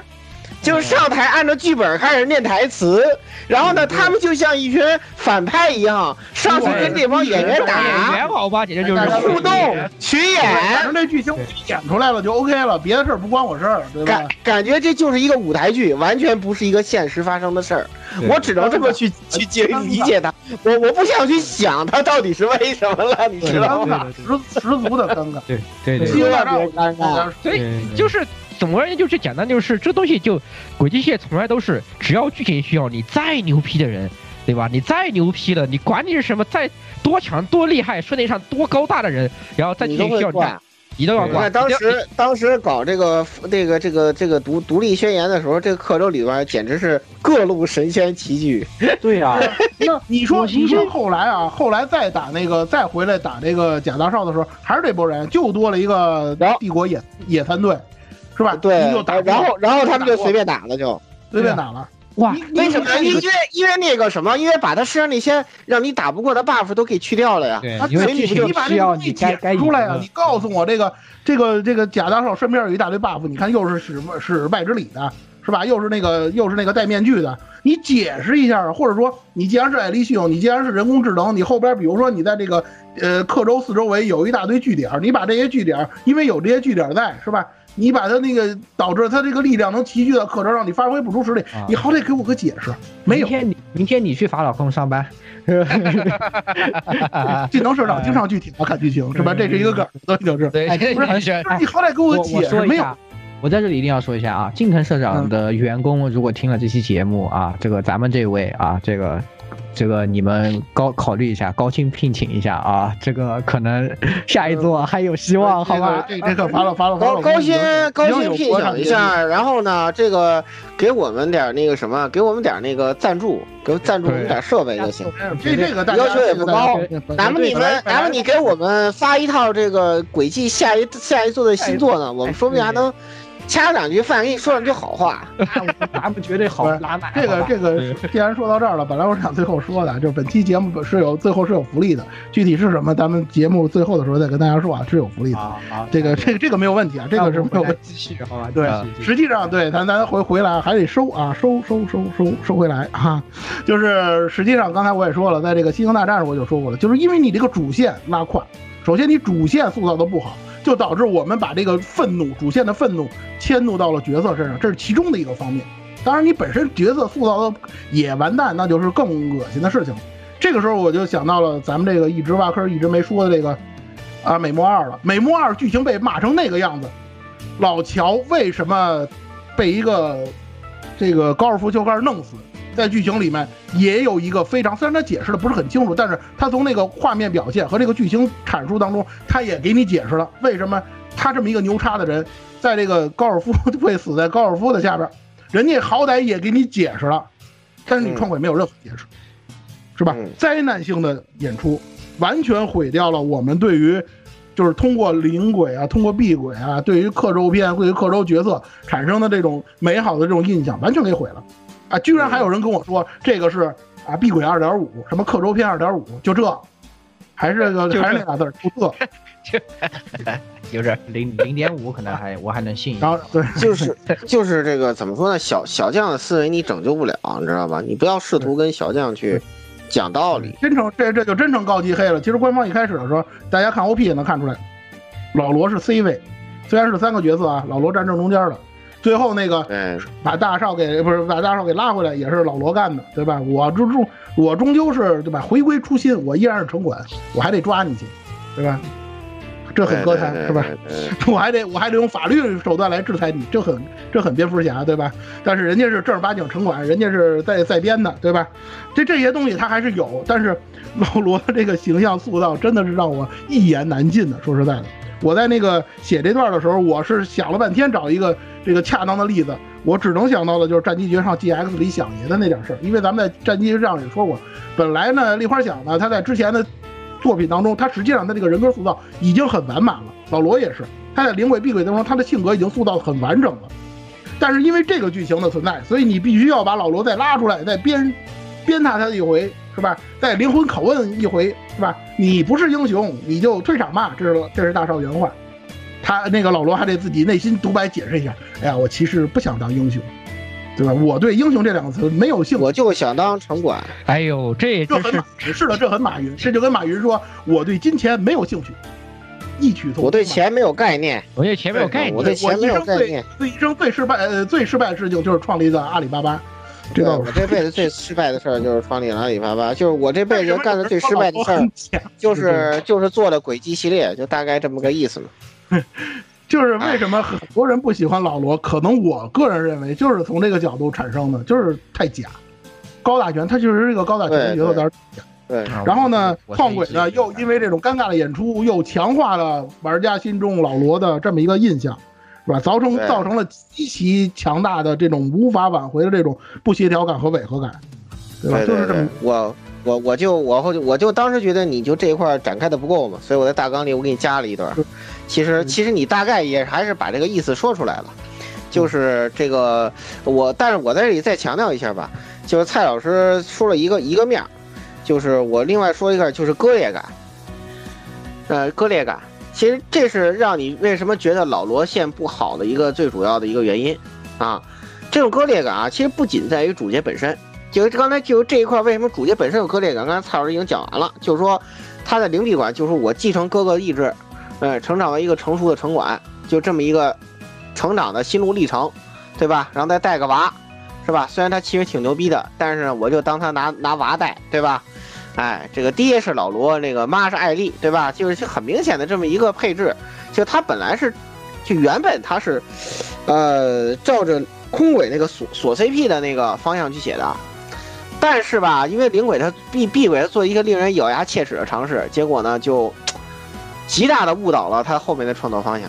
就是上台按照剧本开始念台词，然后呢，他们就像一群反派一样上去跟这帮演员打，演员好吧，简直就是互动群演。反正这剧情演出来了就 OK 了，别的事儿不关我事儿，对吧？感感觉这就是一个舞台剧，完全不是一个现实发生的事儿。我只能这么去去解理解它，我我不想去想它到底是为什么了，你知道吗？十十足的尴尬，对对对，千万别尴尬。所以就是。总而言之，就是简单，就是这东西就轨迹线从来都是，只要剧情需要，你再牛批的人，对吧？你再牛批的，你管你是什么，再多强多厉害，世界上多高大的人，然后再剧情需要你，你都要管。当时当时搞这个这个这个这个独独立宣言的时候，这个克州里边简直是各路神仙齐聚。对呀，那你说你说后来啊，后来再打那个再回来打这个贾大少的时候，还是这波人，就多了一个帝国野野餐队。是吧？对，然后然后他们就随便打了，就随便打了。哇，为什么？因为因为那个什么，因为把他身上那些让你打不过的 buff 都给去掉了呀。对，因为你你把这个东西解出来啊！你告诉我这个这个这个贾大少身边有一大堆 buff，你看又是使使外之礼的，是吧？又是那个又是那个戴面具的，你解释一下，或者说你既然是艾利系统，你既然是人工智能，你后边比如说你在这个呃克州四周围有一大堆据点，你把这些据点，因为有这些据点在，是吧？你把他那个导致他这个力量能齐聚到课程，让你发挥不出实力，你好歹给我个解释。没有，明天你明天你去法老宫上班。技能社长经常具体看剧情是吧？这是一个梗，所以就是对，不是你好歹给我解释。没有，我在这里一定要说一下啊，近藤社长的员工如果听了这期节目啊，这个咱们这位啊，这个。这个你们高考虑一下，高薪聘请一下啊！这个可能下一座还有希望，好吧？这这个发了发了，高高薪高薪聘请一下，然后呢，这个给我们点那个什么，给我们点那个赞助，给赞助我们点设备就行。这这个要求也不高，咱们你们，咱们你给我们发一套这个轨迹下一下一座的新作呢，我们说不定还能。掐两句饭，给你说两句好话。咱们绝对好拉满。这个这个，既然说到这儿了，本来我想最后说的，就是本期节目是有最后是有福利的，具体是什么，咱们节目最后的时候再跟大家说啊，是有福利的。这个这个这个没有问题啊，这个是没有问继续好吧？对，实际上对咱咱回回来还得收啊，收收收收收回来啊，就是实际上刚才我也说了，在这个星球大战上我就说过了，就是因为你这个主线拉胯，首先你主线塑造的不好。就导致我们把这个愤怒主线的愤怒迁怒到了角色身上，这是其中的一个方面。当然，你本身角色塑造的也完蛋，那就是更恶心的事情。这个时候我就想到了咱们这个一直挖坑一直没说的这个啊美墨二了。美墨二剧情被骂成那个样子，老乔为什么被一个这个高尔夫球杆弄死？在剧情里面也有一个非常，虽然他解释的不是很清楚，但是他从那个画面表现和这个剧情阐述当中，他也给你解释了为什么他这么一个牛叉的人，在这个高尔夫会死在高尔夫的下边，人家好歹也给你解释了，但是你创鬼没有任何解释，是吧？灾难性的演出，完全毁掉了我们对于就是通过灵鬼啊，通过避鬼啊，对于刻舟片，对于刻舟角色产生的这种美好的这种印象，完全给毁了。啊！居然还有人跟我说这个是啊，碧鬼二点五，什么刻舟篇二点五，就这，还是这个还是那俩字儿，出色，就是零零点五，可能还我还能信。然后对，就是 就是这个怎么说呢？小小将的思维你拯救不了，你知道吧？你不要试图跟小将去讲道理。真成这这就真成高级黑了。其实官方一开始的时候，大家看 OP 也能看出来，老罗是 C 位，虽然是三个角色啊，老罗站正中间的。最后那个把大少给不是把大少给拉回来，也是老罗干的，对吧？我终终我终究是对吧？回归初心，我依然是城管，我还得抓你去，对吧？这很哥谭是吧？我还得我还得用法律手段来制裁你，这很这很蝙蝠侠对吧？但是人家是正儿八经城管，人家是在在编的，对吧？这这些东西他还是有，但是老罗的这个形象塑造真的是让我一言难尽的。说实在的，我在那个写这段的时候，我是想了半天找一个。这个恰当的例子，我只能想到的就是《战机绝唱 GX》里响爷的那点事儿，因为咱们在《战机绝唱》也说过，本来呢，立花响呢，他在之前的作品当中，他实际上他这个人格塑造已经很完满了。老罗也是，他在灵鬼碧鬼当中，他的性格已经塑造很完整了。但是因为这个剧情的存在，所以你必须要把老罗再拉出来，再鞭鞭挞他一回，是吧？再灵魂拷问一回，是吧？你不是英雄，你就退场吧。这是这是大少原话。他那个老罗还得自己内心独白解释一下，哎呀，我其实不想当英雄，对吧？我对英雄这两个词没有兴趣，我就想当城管。哎呦，这这很是的，这很马云，这就跟马云说，我对金钱没有兴趣，异曲同工。我对钱没有概念，我对钱没有概念，我对钱没有概念。这一生最失败呃最失败的事情就是创立的阿里巴巴。这个我这辈子最失败的事儿就是创立了阿里巴巴，就是我这辈子干的最失败的事儿，就是就是做的轨迹系列，就大概这么个意思嘛。就是为什么很多人不喜欢老罗？可能我个人认为，就是从这个角度产生的，就是太假。高大全他确实是一个高大全的角色，点假。对。然后呢，创鬼呢又因为这种尴尬的演出，又强化了玩家心中老罗的这么一个印象，是吧？造成造成了极其强大的这种无法挽回的这种不协调感和违和感，对吧？就是这么我。我我就我后我就当时觉得你就这一块展开的不够嘛，所以我在大纲里我给你加了一段。其实其实你大概也还是把这个意思说出来了，就是这个我，但是我在这里再强调一下吧，就是蔡老师说了一个一个面，就是我另外说一个就是割裂感，呃割裂感，其实这是让你为什么觉得老罗线不好的一个最主要的一个原因啊，这种割裂感啊，其实不仅在于主角本身。就刚才就这一块，为什么主角本身有割裂感？刚才蔡老师已经讲完了，就是说他在灵璧馆，就是我继承哥哥的意志，呃，成长为一个成熟的城管，就这么一个成长的心路历程，对吧？然后再带个娃，是吧？虽然他其实挺牛逼的，但是呢，我就当他拿拿娃带，对吧？哎，这个爹是老罗，那个妈是艾丽，对吧？就是很明显的这么一个配置，就他本来是，就原本他是，呃，照着空轨那个锁锁 CP 的那个方向去写的。但是吧，因为灵鬼他避避鬼他做一个令人咬牙切齿的尝试，结果呢就极大的误导了他后面的创作方向，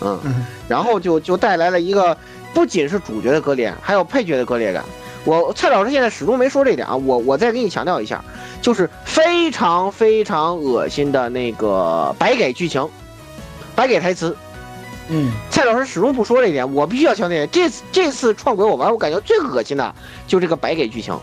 嗯，然后就就带来了一个不仅是主角的割裂，还有配角的割裂感。我蔡老师现在始终没说这点啊，我我再给你强调一下，就是非常非常恶心的那个白给剧情，白给台词，嗯，蔡老师始终不说这一点，我必须要强调，这次这次创鬼我玩，我感觉最恶心的就这个白给剧情。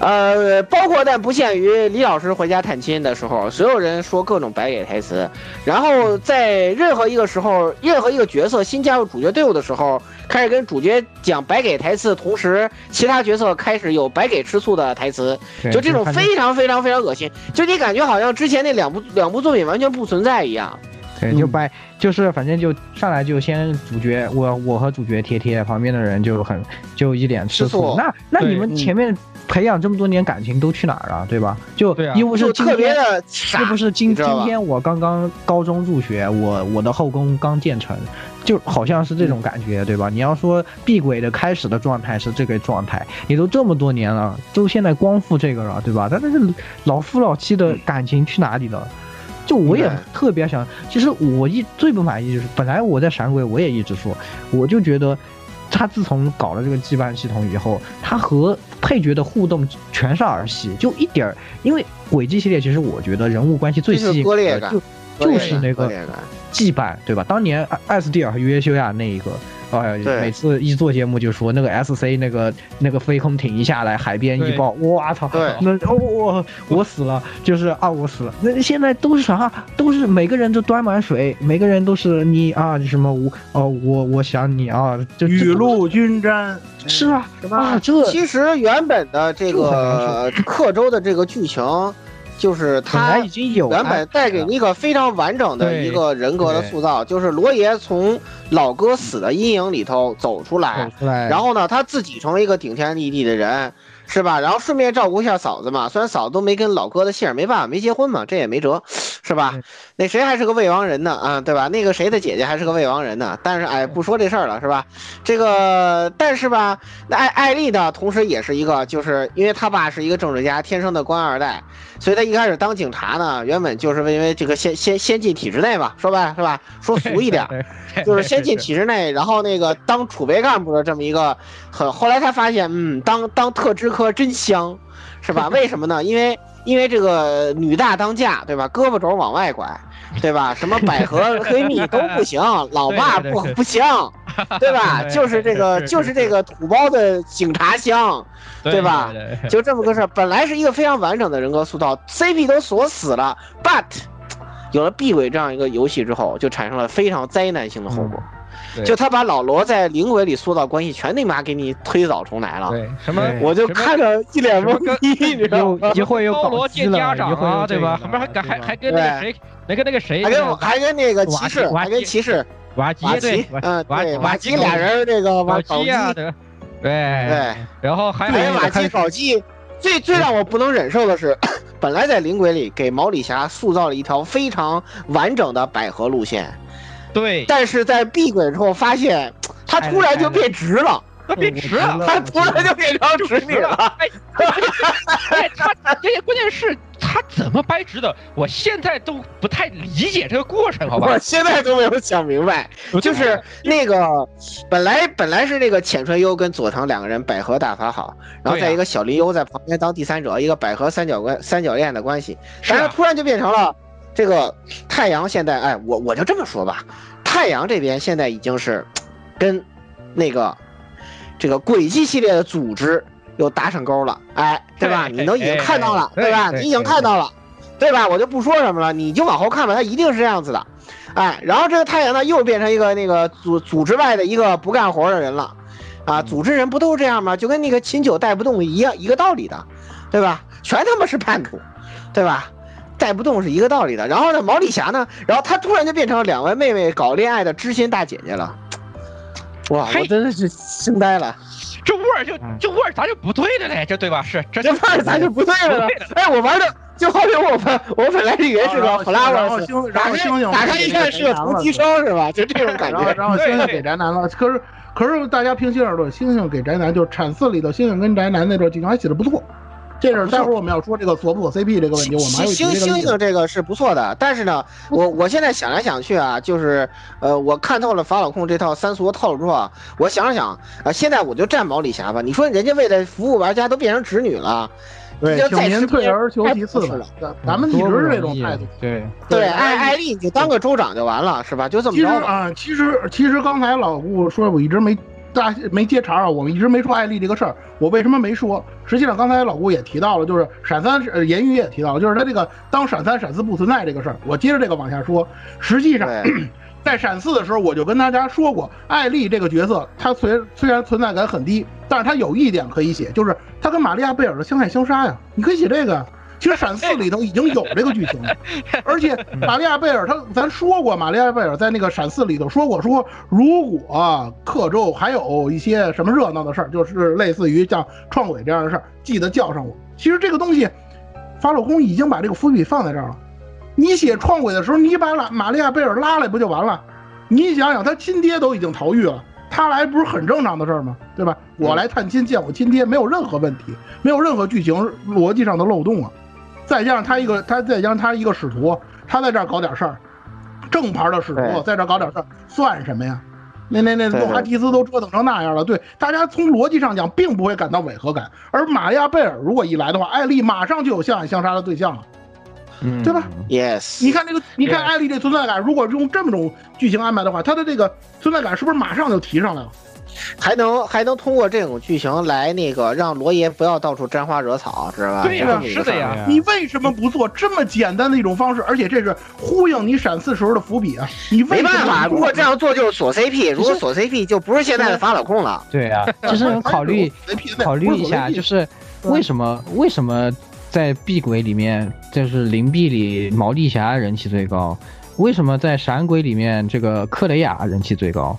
呃，包括但不限于李老师回家探亲的时候，所有人说各种白给台词，然后在任何一个时候，任何一个角色新加入主角队伍的时候，开始跟主角讲白给台词，同时其他角色开始有白给吃醋的台词，就这种非常非常非常恶心，就你感觉好像之前那两部两部作品完全不存在一样。对，就掰，就是反正就上来就先主角，我我和主角贴贴，旁边的人就很就一脸吃醋。那那你们前面培养这么多年感情都去哪儿了，对吧？就对啊又不是特别今天的傻又不是今今天我刚刚高中入学，我我的后宫刚建成，就好像是这种感觉，对吧？你要说闭鬼的开始的状态是这个状态，你都这么多年了，都现在光复这个了，对吧？但是老夫老妻的感情去哪里了？就我也特别想，其实我一最不满意就是，本来我在闪鬼我也一直说，我就觉得他自从搞了这个羁绊系统以后，他和配角的互动全是儿戏，就一点儿。因为轨迹系列其实我觉得人物关系最吸引的就就是那个割裂感羁绊，对吧？当年艾艾斯蒂尔和约修亚那一个。哎、呀每次一做节目就说那个 S C 那个那个飞空艇一下来，海边一爆，我操！对那哦我我死了，就是啊我死了。那现在都是啥？都是每个人都端满水，每个人都是你啊什么我哦我我想你啊，就雨露均沾，是啊是吧？啊这其实原本的这个 刻舟的这个剧情，就是他已经有原本带给你你一个非常完整的一个人格的塑造，就是罗爷从老哥死的阴影里头走出来然后呢，他自己成为一个顶天立地的人，是吧？然后顺便照顾一下嫂子嘛，虽然嫂子都没跟老哥的姓，没办法，没结婚嘛，这也没辙，是吧对？那谁还是个未亡人呢？啊，对吧？那个谁的姐姐还是个未亡人呢？但是哎，不说这事儿了，是吧？这个，但是吧，那艾艾丽呢，同时也是一个，就是因为他爸是一个政治家，天生的官二代，所以他一开始当警察呢，原本就是因为这个先先先进体制内嘛，说白是吧？说俗一点 就是先进体制内，然后那个当储备干部的这么一个，很后来他发现，嗯，当当特支科真香，是吧？为什么呢？因为因为这个女大当嫁，对吧？胳膊肘往外拐，对吧？什么百合黑蜜都不行，老爸不不行，对吧？就是这个就是这个土包的警察香，对吧就这么个事儿。本来是一个非常完整的人格塑造，CP 都锁死了，but 有了 B 轨这样一个游戏之后，就产生了非常灾难性的后果。对就他把老罗在灵轨里塑造关系全他妈给你推倒重来了，对什么我就看着一脸懵逼，你知道又吗？一会儿又搞高罗见家长对吧？后面还跟还还跟那个谁，那个那个谁，还跟那个还跟那个骑士，还跟骑士瓦吉瓦对吉，嗯，对，瓦瓦瓦吉俩人那个瓦基，基呀，对对对，然后还还有瓦基搞基。最最让我不能忍受的是，本来在灵鬼里给毛里霞塑造了一条非常完整的百合路线，对，但是在闭轨之后发现，他突然就变直了，他变直了，他突然就变成直女了。哎，哎，他这些关键是他怎么掰直的？我现在都不太理解这个过程，好吧我？现在都没有想明白，就是那个本来本来是那个浅川优跟佐藤两个人百合打法好，然后对啊再一个小林优在旁边当第三者，一个百合三角关三角恋的关系，是啊但是突然就变成了这个太阳现在，哎，我我就这么说吧，太阳这边现在已经是跟那个这个轨迹系列的组织又打上钩了，哎，对吧？你都已经看到了，对对吧？你已经看到了，对吧？我就不说什么了，你就往后看吧，它一定是这样子的，哎，然后这个太阳呢又变成一个那个组组织外的一个不干活的人了，啊，组织人不都是这样吗？就跟那个秦九带不动一样一个道理的，对吧？全他妈是叛徒，对吧？带不动是一个道理的。然后呢，毛利霞呢，然后她突然就变成了两位妹妹搞恋爱的知心大姐姐了，哇，我真的是惊呆了。这味儿就这味儿咋就不对了嘞？这对吧？是这这味儿咋就不对了？哎，我玩的就好比我们我本来以为是个然后 flower，然后星然后星星打开一看是个同级生是吧？就这种感觉。然后星星给宅男了，可是可是大家平心而论，星星给宅男就是产四里头星星跟宅男那段剧情还写的不错。这是待会儿我们要说这个锁不锁 CP 这个问题，我们星星这个例子星这个是不错的，但是呢，我我现在想来想去啊，就是呃，我看透了法老控这套三俗套路之后啊，我想了想啊、现在我就站毛里侠吧。你说人家为了服务玩家都变成直女了，对，就请您再吃退而求太其次了。咱咱们一直是这种态度。对对，艾艾丽你就当个州长就完了，是吧？就这么其实着吧。啊，其实其实刚才老顾说，我一直没大没接茬啊，我们一直没说艾丽这个事儿。我为什么没说？实际上刚才老顾也提到了，就是闪三呃言语也提到了，就是他这个当闪三闪四不存在这个事儿。我接着这个往下说，实际上。在闪四的时候，我就跟大家说过，艾丽这个角色，她虽虽然存在感很低，但是她有一点可以写，就是她跟玛利亚贝尔的相爱相杀呀。你可以写这个。其实闪四里头已经有这个剧情了，而且玛利亚贝尔他咱说过，玛利亚贝尔在那个闪四里头说过，说如果克州还有一些什么热闹的事儿，就是类似于像创鬼这样的事儿，记得叫上我。其实这个东西，法老宫已经把这个伏笔放在这儿了。你写创鬼的时候，你把玛玛利亚贝尔拉来不就完了？你想想，他亲爹都已经逃狱了，他来不是很正常的事儿吗？对吧？我来探亲见我亲爹，没有任何问题，没有任何剧情逻辑上的漏洞啊。再加上他一个，他再加上他一个使徒，他在这儿搞点事儿，正牌的使徒在这儿搞点事儿，算什么呀？那那那洛哈蒂斯都折腾成那样了，对大家从逻辑上讲，并不会感到违和感。而玛利亚贝尔如果一来的话，艾丽马上就有相爱相杀的对象了。嗯，对吧？Yes，你看这个，你看艾丽这存在感，如果用这么种剧情安排的话，她的这个存在感是不是马上就提上来了？还能还能通过这种剧情来那个让罗爷不要到处沾花惹草，知道吧？对呀，是的呀。你为什么不做这么简单的一种方式？而且这是呼应你闪四时候的伏笔啊！你没办法，如果这样做就是锁 CP，如果锁 CP 就不是现在的法老控了。对呀，就是考虑 考虑一下，就是为什么为什么在碧鬼里面，就是灵璧里毛利侠人气最高？为什么在闪鬼里面这个克雷亚人气最高？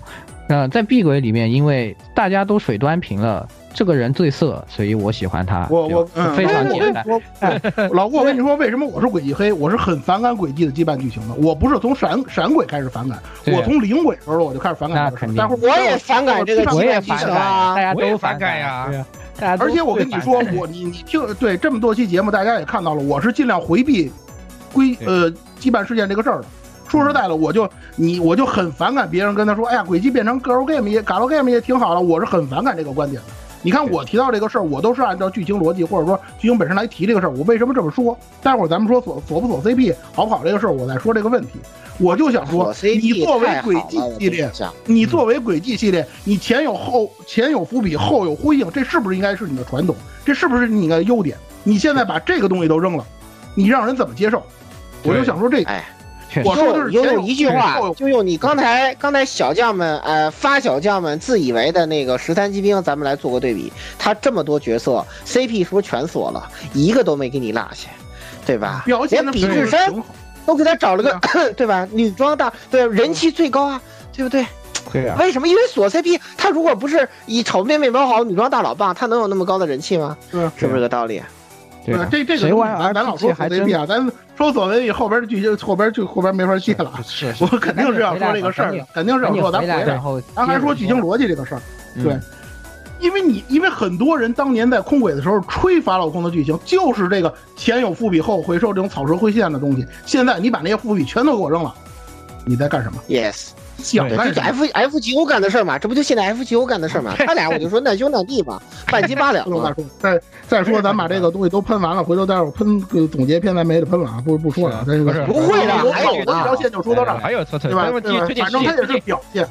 呃，在碧鬼里面，因为大家都水端平了，这个人最色，所以我喜欢他。我我嗯，非常简单。老顾，我跟你说，为什么我是轨迹黑？我是很反感轨迹的羁绊剧情的。我不是从闪闪鬼开始反感，我从灵鬼时候我就开始反感。那肯定。待会儿我也反感这个，我也反感，大家都反感呀。对呀，而且我跟你说，我你你听，对这么多期节目，大家也看到了，我是尽量回避归呃羁绊事件这个事儿的。说实在的，我就你我就很反感别人跟他说，哎呀，轨迹变成 girl game 也 girl game 也挺好了，我是很反感这个观点的。你看我提到这个事儿，我都是按照剧情逻辑或者说剧情本身来提这个事儿。我为什么这么说？待会儿咱们说锁锁不锁 CP 好不好这个事儿，我再说这个问题。我就想说，你作为轨迹系列，你作为轨迹系列，你前有后前有伏笔，后有呼应，这是不是应该是你的传统？这是不是你的优点？你现在把这个东西都扔了，你让人怎么接受？我就想说这，哎。我说就用一句话，就用你刚才刚才小将们，呃，发小将们自以为的那个十三机兵，咱们来做个对比。他这么多角色，CP 是不是全锁了，一个都没给你落下，对吧？连比智深都给他找了个，对吧？女装大，对，人气最高啊，对不对？对呀。为什么？因为锁 CP，他如果不是以丑面面包好女装大佬棒，他能有那么高的人气吗？对，是不是这个道理？对，这这个谁玩咱老说还 CP 啊，咱说锁 CP 后边的剧情后边就后边没法接了。是，我肯定是要说这个事儿，肯定是要说咱回来。咱还说剧情逻辑这个事儿，对，因为你因为很多人当年在空轨的时候吹法老空的剧情，就是这个前有伏笔后回收这种草蛇灰线的东西。现在你把那些伏笔全都给我扔了，你在干什么？Yes。想干这 F F G O 干的事儿嘛，这不就现在 F G O 干的事儿嘛？他俩我就说难兄难弟嘛，半斤八两。再再说，咱把这个东西都喷完了，回头待会儿喷总结篇咱没得喷了啊，不不说了。这个不会的，还有的，这条线就说到这儿，还有错错对吧？反正他也是表现。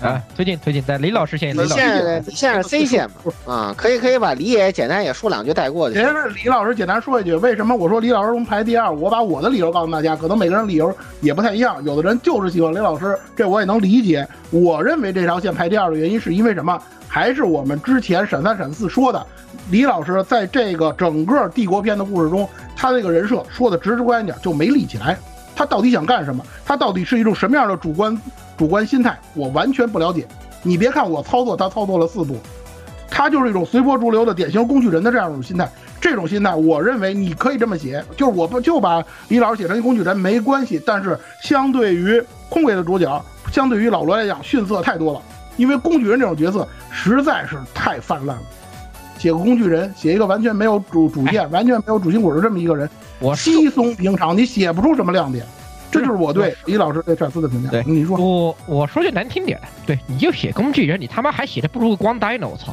哎，推进推进，在李老师线，李老师线，线是 C 线嘛？啊，可以可以把李也简单也说两句带过去。先是李老师简单说一句，为什么我说李老师能排第二？我把我的理由告诉大家，可能每个人理由也不太一样，有的人就是喜欢李老师，这我也能理解。我认为这条线排第二的原因是因为什么？还是我们之前闪三闪四说的，李老师在这个整个帝国篇的故事中，他这个人设说的直直观一点就没立起来。他到底想干什么？他到底是一种什么样的主观主观心态？我完全不了解。你别看我操作，他操作了四部，他就是一种随波逐流的典型工具人的这样一种心态。这种心态，我认为你可以这么写，就是我不就把李老师写成一工具人没关系。但是相对于空轨的主角。相对于老罗来讲，逊色太多了，因为工具人这种角色实在是太泛滥了。写个工具人，写一个完全没有主主见、完全没有主心骨的这么一个人，我稀松平常，你写不出什么亮点。这就是我对李老师对闪四的评价。对，你说我我说句难听点，对，你就写工具人，你他妈还写的不如光呆呢，我操！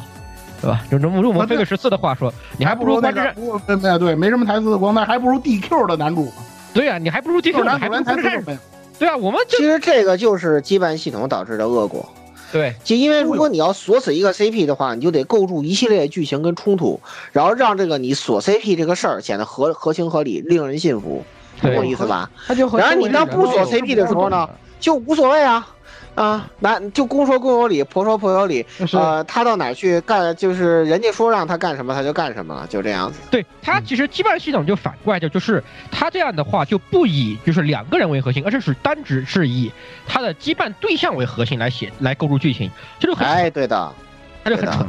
对吧？就用用我们飞个十四的话说，你还不如那个观战，不不对对，没什么台词的光，呆还不如 DQ 的男主。对呀、你还不如 DQ，你男主连还不如观战台词都没有。对啊，我们其实这个就是羁绊系统导致的恶果。对，就因为如果你要锁死一个 CP 的话，你就得构筑一系列剧情跟冲突，然后让这个你锁 CP 这个事儿显得合合情合理，令人信服，懂我意思吧？他就然后你当不锁 CP 的时候呢，就无所谓啊。啊，男就公说公有理，婆说婆有理。呃，他到哪儿去干，就是人家说让他干什么，他就干什么了，就这样子。对他其实羁绊系统就反过来就就是他这样的话就不以就是两个人为核心，而是是单指是以他的羁绊对象为核心来写来构筑剧情，这就很哎，对的，他就很蠢。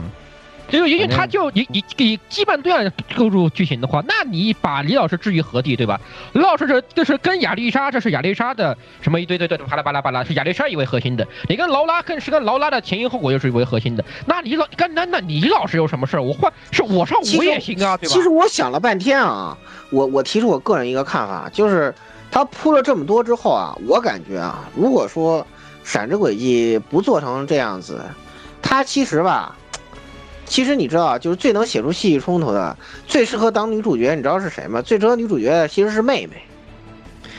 就因为他就你你你羁绊对象构筑剧情的话，那你把李老师置于何地，对吧？李老师这这是跟亚丽莎，这是亚丽莎的什么一堆堆堆巴拉巴拉巴拉，是亚丽莎以为核心的。你跟劳拉更是跟劳拉的前因后果又是为核心的。那李老跟那那李老师有什么事儿？我换是我上我也行啊，对吧？其实我想了半天啊，我我提出我个人一个看法，就是他铺了这么多之后啊，我感觉啊，如果说闪之轨迹不做成这样子，他其实吧，其实你知道啊，就是最能写出戏剧冲突的，最适合当女主角，你知道是谁吗？最适合女主角的其实是妹妹，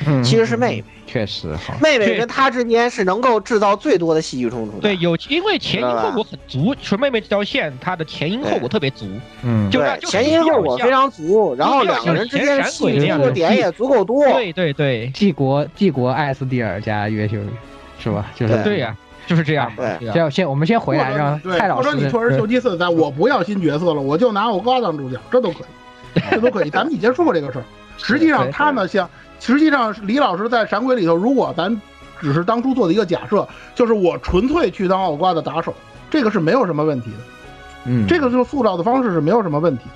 嗯其实是妹妹。确实好。妹妹跟她之间是能够制造最多的戏剧冲突的。对，有因为前因后果很足，说妹妹这条线她的前因后果特别足，嗯就对，前因后果非常足，然后两个人之间的戏剧冲突点也足够多。对对对，帝国帝国艾斯蒂尔加约修，是吧？就是对呀、就是这样。对先先我们先回来，让对蔡，老师或者你退而求其次，但我不要新角色了，我就拿我瓜当主角，这都可以，这都可以。咱们以前说过这个事儿。实际上他呢，像实际上李老师在《闪鬼》里头，如果咱只是当初做的一个假设，就是我纯粹去当奥瓜的打手，这个是没有什么问题的。嗯，这个就是塑造的方式是没有什么问题的。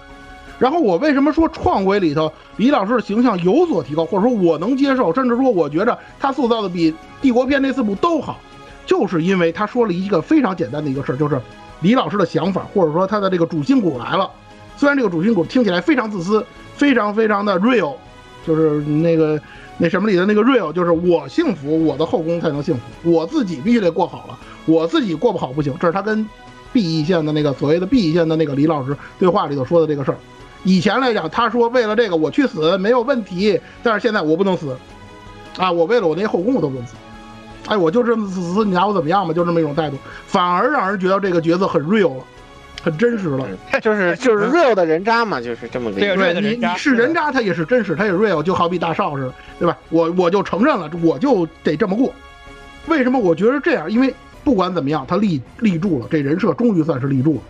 然后我为什么说《创鬼》里头李老师的形象有所提高，或者说我能接受，甚至说我觉着他塑造的比《帝国篇》那四部都好，就是因为他说了一个非常简单的一个事儿，就是李老师的想法，或者说他的这个主心骨来了。虽然这个主心骨听起来非常自私，非常非常的 real，就是那个那什么里的那个 real，就是我幸福，我的后宫才能幸福，我自己必须得过好了，我自己过不好不行。这是他跟 B 一线的那个所谓的 B 一线的那个李老师对话里头说的这个事儿。以前来讲，他说为了这个我去死没有问题，但是现在我不能死，啊，我为了我那后宫我都不能死。哎，我就这么自私，你拿我怎么样吧？就这么一种态度，反而让人觉得这个角色很 real 了，很真实了。就是 就是 real 的人渣嘛，就是这么个意思。对你你是人渣，他也是真实，他也 real，就好比大少似的，对吧？我我就承认了，我就得这么过。为什么我觉得这样？因为不管怎么样，他立立住了，这人设终于算是立住了，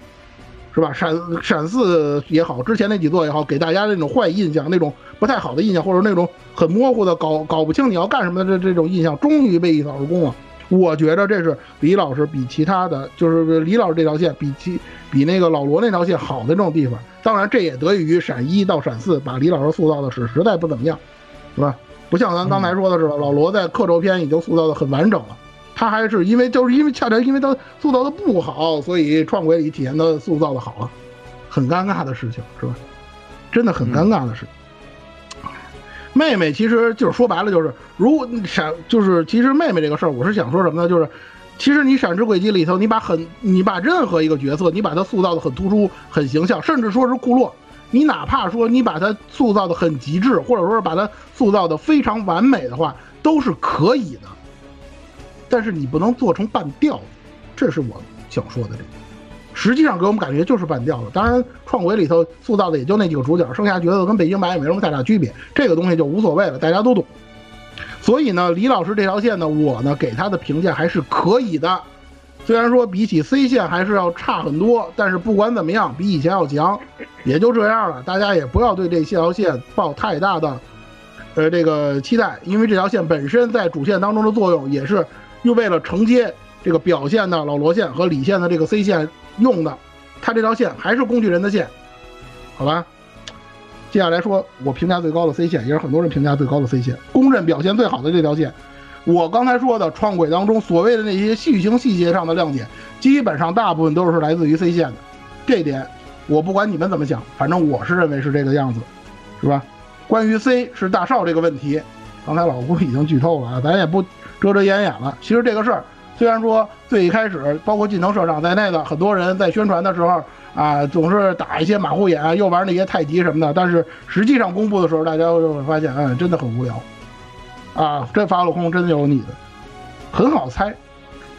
是吧？闪闪四也好，之前那几座也好，给大家那种坏印象，那种不太好的印象，或者那种很模糊的、搞搞不清你要干什么的这这种印象，终于被一扫而空了。我觉得这是李老师比其他的，就是李老师这条线比其比那个老罗那条线好的这种地方。当然，这也得益于闪一到闪四把李老师塑造的是实在不怎么样，是吧？不像咱刚才说的似的，老罗在刻舟篇已经塑造的很完整了，他还是因为就是因为恰恰因为他塑造的不好，所以创鬼里体现的塑造的好了，很尴尬的事情，是吧？真的很尴尬的事情。妹妹其实就是说白了，就是如果你闪，就是其实妹妹这个事儿，我是想说什么呢？就是其实你闪之轨迹里头，你把很你把任何一个角色，你把它塑造的很突出、很形象，甚至说是库洛，你哪怕说你把它塑造的很极致，或者说是把它塑造的非常完美的话，都是可以的。但是你不能做成半吊子，这是我想说的这个。实际上给我们感觉就是半吊子。当然，创维里头塑造的也就那几个主角，剩下角色跟北京版也没什么太大区别，这个东西就无所谓了，大家都懂。所以呢，李老师这条线呢，我呢给他的评价还是可以的。虽然说比起 C 线还是要差很多，但是不管怎么样，比以前要强，也就这样了。大家也不要对这条线抱太大的，呃，这个期待，因为这条线本身在主线当中的作用也是又为了承接这个表现的老罗线和李线的这个 C 线用的，它这条线还是工具人的线，好吧？接下来说，我评价最高的 C 线，也是很多人评价最高的 C 线，公认表现最好的这条线。我刚才说的创轨当中所谓的那些剧情细节上的亮点，基本上大部分都是来自于 C 线的。这点我不管你们怎么想，反正我是认为是这个样子，是吧？关于 C 是大少这个问题，刚才老顾已经剧透了啊，咱也不遮遮掩掩了。其实这个事儿，虽然说最一开始包括近藤社长在内的很多人在宣传的时候，啊，总是打一些马虎眼，又玩那些太极什么的。但是实际上公布的时候，大家就会发现，嗯，真的很无聊。啊，这法老空真的有你的，很好猜。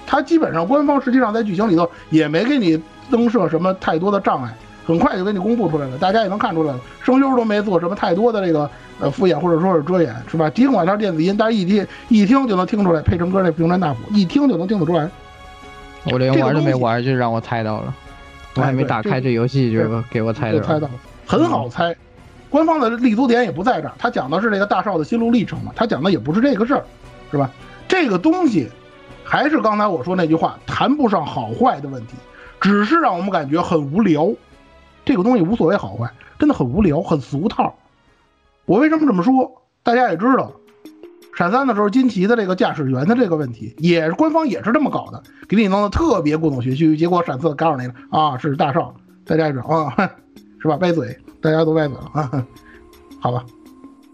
他基本上官方实际上在剧情里头也没给你增设什么太多的障碍，很快就给你公布出来了，大家也能看出来了。声优都没做什么太多的这个呃敷衍或者说是遮掩，是吧？尽管它是电子音，但是一听一听就能听出来，配成歌那平川大辅一听就能听得出来。我连玩都没玩就让我猜到了，我还没打开这游戏就给我猜到了。猜到了，很好猜。官方的立足点也不在这儿，他讲的是这个大少的心路历程嘛，他讲的也不是这个事儿，是吧？这个东西还是刚才我说那句话，谈不上好坏的问题，只是让我们感觉很无聊。这个东西无所谓好坏，真的很无聊，很俗套。我为什么这么说？大家也知道，闪三的时候，金奇的这个驾驶员的这个问题，也是官方也是这么搞的，给你弄得特别故弄玄虚。结果闪四告诉你了啊，是大少，大家也知道啊，是吧？歪嘴，大家都歪嘴了啊，好吧，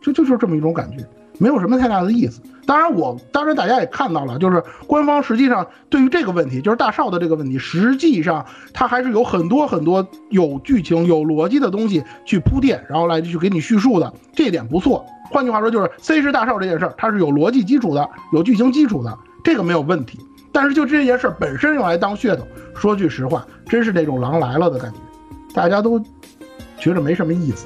就就是这么一种感觉，没有什么太大的意思。当然，我当然大家也看到了，就是官方实际上对于这个问题，就是大少的这个问题，实际上它还是有很多很多有剧情、有逻辑的东西去铺垫，然后来去给你叙述的，这点不错。换句话说，就是 C 市大少这件事儿，它是有逻辑基础的，有剧情基础的，这个没有问题。但是就这件事儿本身用来当噱头，说句实话，真是那种狼来了的感觉，大家都觉得没什么意思。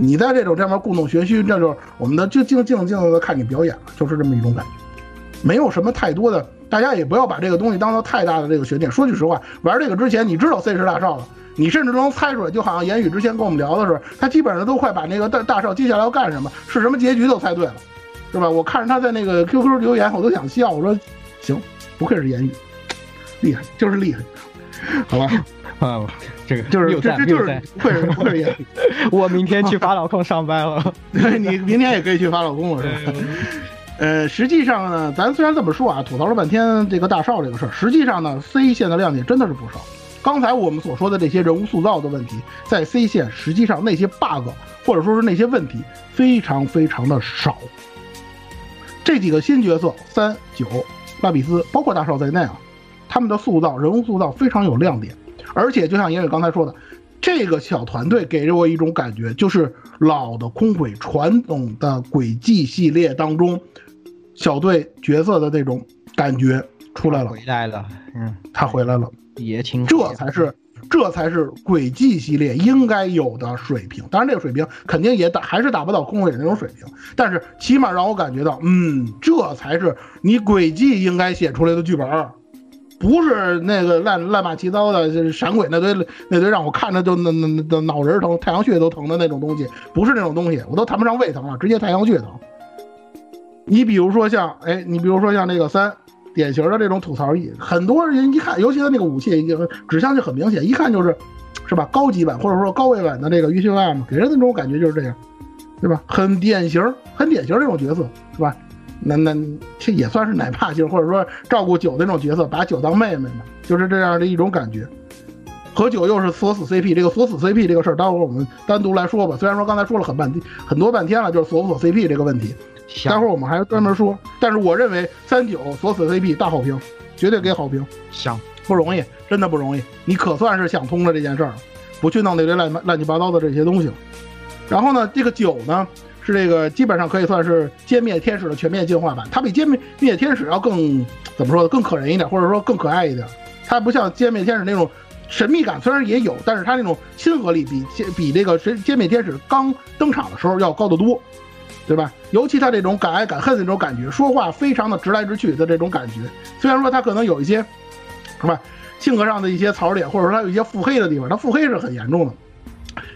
你在这种这样故弄玄虚，这就是我们的就静静静静的看你表演了，就是这么一种感觉，没有什么太多的，大家也不要把这个东西当做太大的这个悬念。说句实话，玩这个之前你知道 C 是大少了，你甚至能猜出来，就好像言语之前跟我们聊的时候，他基本上都快把那个大大少接下来要干什么，是什么结局都猜对了，是吧？我看着他在那个 QQ 留言，我都想笑，我说行，不愧是言语，厉害，就是厉害，好吧。啊，这个就是 这这就是不愧是不愧是。我明天去法老控上班了，对你明天也可以去法老控了，是吧？呃，实际上呢，咱虽然这么说啊，吐槽了半天这个大少这个事儿，实际上呢，C 线的亮点真的是不少。刚才我们所说的这些人物塑造的问题，在 C 线实际上那些 bug 或者说是那些问题非常非常的少。这几个新角色三九拉比斯，包括大少在内啊，他们的塑造人物塑造非常有亮点。而且就像言语刚才说的，这个小团队给了我一种感觉，就是老的空轨传统的轨迹系列当中小队角色的那种感觉出来了。回来了，嗯，他回来了，也挺，这才是这才是轨迹系列应该有的水平。当然，这个水平肯定也打还是达不到空轨那种水平，但是起码让我感觉到，嗯，这才是你轨迹应该写出来的剧本。不是那个乱乱码七糟的，就是闪鬼那堆那堆让我看着就那那那脑仁疼、太阳穴都疼的那种东西，不是那种东西，我都谈不上胃疼了，直接太阳穴疼。你比如说像，哎，你比如说像那个三，典型的这种吐槽意，很多人一看，尤其他那个武器指向就很明显，一看就是，是吧？高级版或者说高位版的这个鱼秀爱嘛，给人的那种感觉就是这样，对吧？很典型，很典型这种角色，是吧？那那这也算是奶爸型，或者说照顾九的那种角色，把九当妹妹嘛，就是这样的一种感觉。和九又是锁死 CP，这个锁死 CP 这个事儿，待会儿我们单独来说吧。虽然说刚才说了很半天很多半天了，就是锁不锁 CP 这个问题，待会儿我们还专门说。但是我认为三九锁死 CP 大好评，绝对给好评。想不容易，真的不容易，你可算是想通了这件事儿，不去弄那堆乱乱七八糟的这些东西了。然后呢，这个九呢？是这个基本上可以算是歼灭天使的全面进化版，它比歼灭灭天使要更怎么说呢？更可人一点，或者说更可爱一点。它不像歼灭天使那种神秘感，虽然也有，但是它那种亲和力比比这个神歼灭天使刚登场的时候要高得多，对吧？尤其它这种敢爱敢恨的那种感觉，说话非常的直来直去的这种感觉。虽然说它可能有一些是吧性格上的一些槽点，或者说它有一些腹黑的地方，它腹黑是很严重的。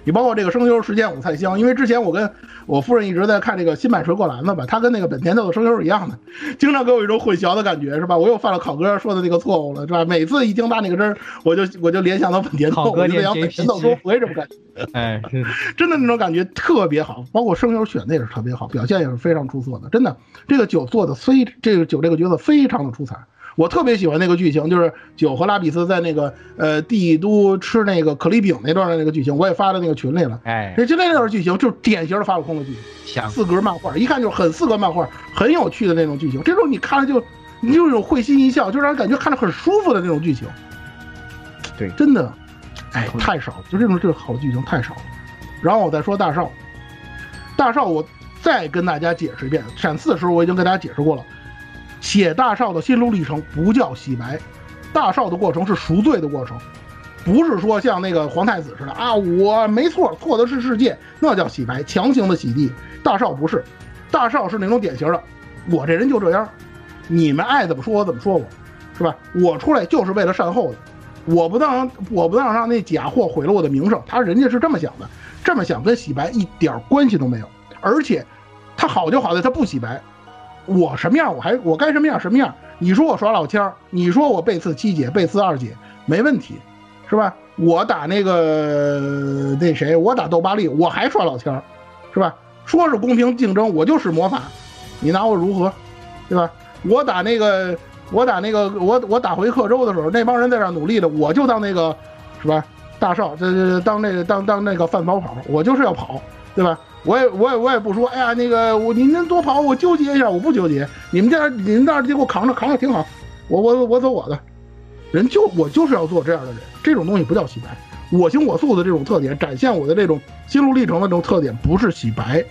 你包括这个声优时间五菜香，因为之前我跟我夫人一直在看这个新版水果篮子吧，他跟那个本田豆的声优一样的，经常给我一种混淆的感觉，是吧？我又犯了考哥说的那个错误了，是吧？每次一听他那个声，我就我就联想到本田豆，我就想本田斗说回什么感觉？哎，真的那种感觉特别好，包括声优选的也是特别好，表现也是非常出色的，真的，这个酒做的非这个酒这个角色非常的出彩。我特别喜欢那个剧情，就是九和拉比斯在那个呃帝都吃那个可丽饼那段的那个剧情，我也发到那个群里了。哎，就那段剧情就是典型的法老空的剧情，四格漫画，一看就是很四格漫画，很有趣的那种剧情。这时候你看了就你就有会心一笑，就让人感觉看着很舒服的那种剧情。对，真的哎，太少了，就这种这个好剧情太少了。然后我再说大少，大少我再跟大家解释一遍，闪四的时候我已经跟大家解释过了，写大少的心路历程不叫洗白，大少的过程是赎罪的过程，不是说像那个皇太子似的啊，我没错，错的是世界，那叫洗白，强行的洗地。大少不是，大少是那种典型的，我这人就这样，你们爱怎么说我怎么说我，是吧？我出来就是为了善后的，我不当我不当让那假货毁了我的名声，他人家是这么想的，这么想跟洗白一点关系都没有，而且他好就好在他不洗白，我什么样我还我该什么样什么样，你说我耍老千儿，你说我背刺七姐背刺二姐没问题，是吧？我打那个那谁，我打斗巴利，我还耍老千儿，是吧？说是公平竞争，我就使魔法，你拿我如何，对吧？我打那个，我打那个，我我打回克州的时候，那帮人在这努力的，我就当那个，是吧？大少，这这当那个当当那个范跑跑，我就是要跑，对吧？我也我也我也不说，哎呀，那个我你们多跑，我纠结一下，我不纠结，你们这你们那儿就给我扛着扛着挺好，我我我走我的，人就我就是要做这样的人，这种东西不叫洗白。我行我素的这种特点，展现我的这种心路历程的这种特点，不是洗白，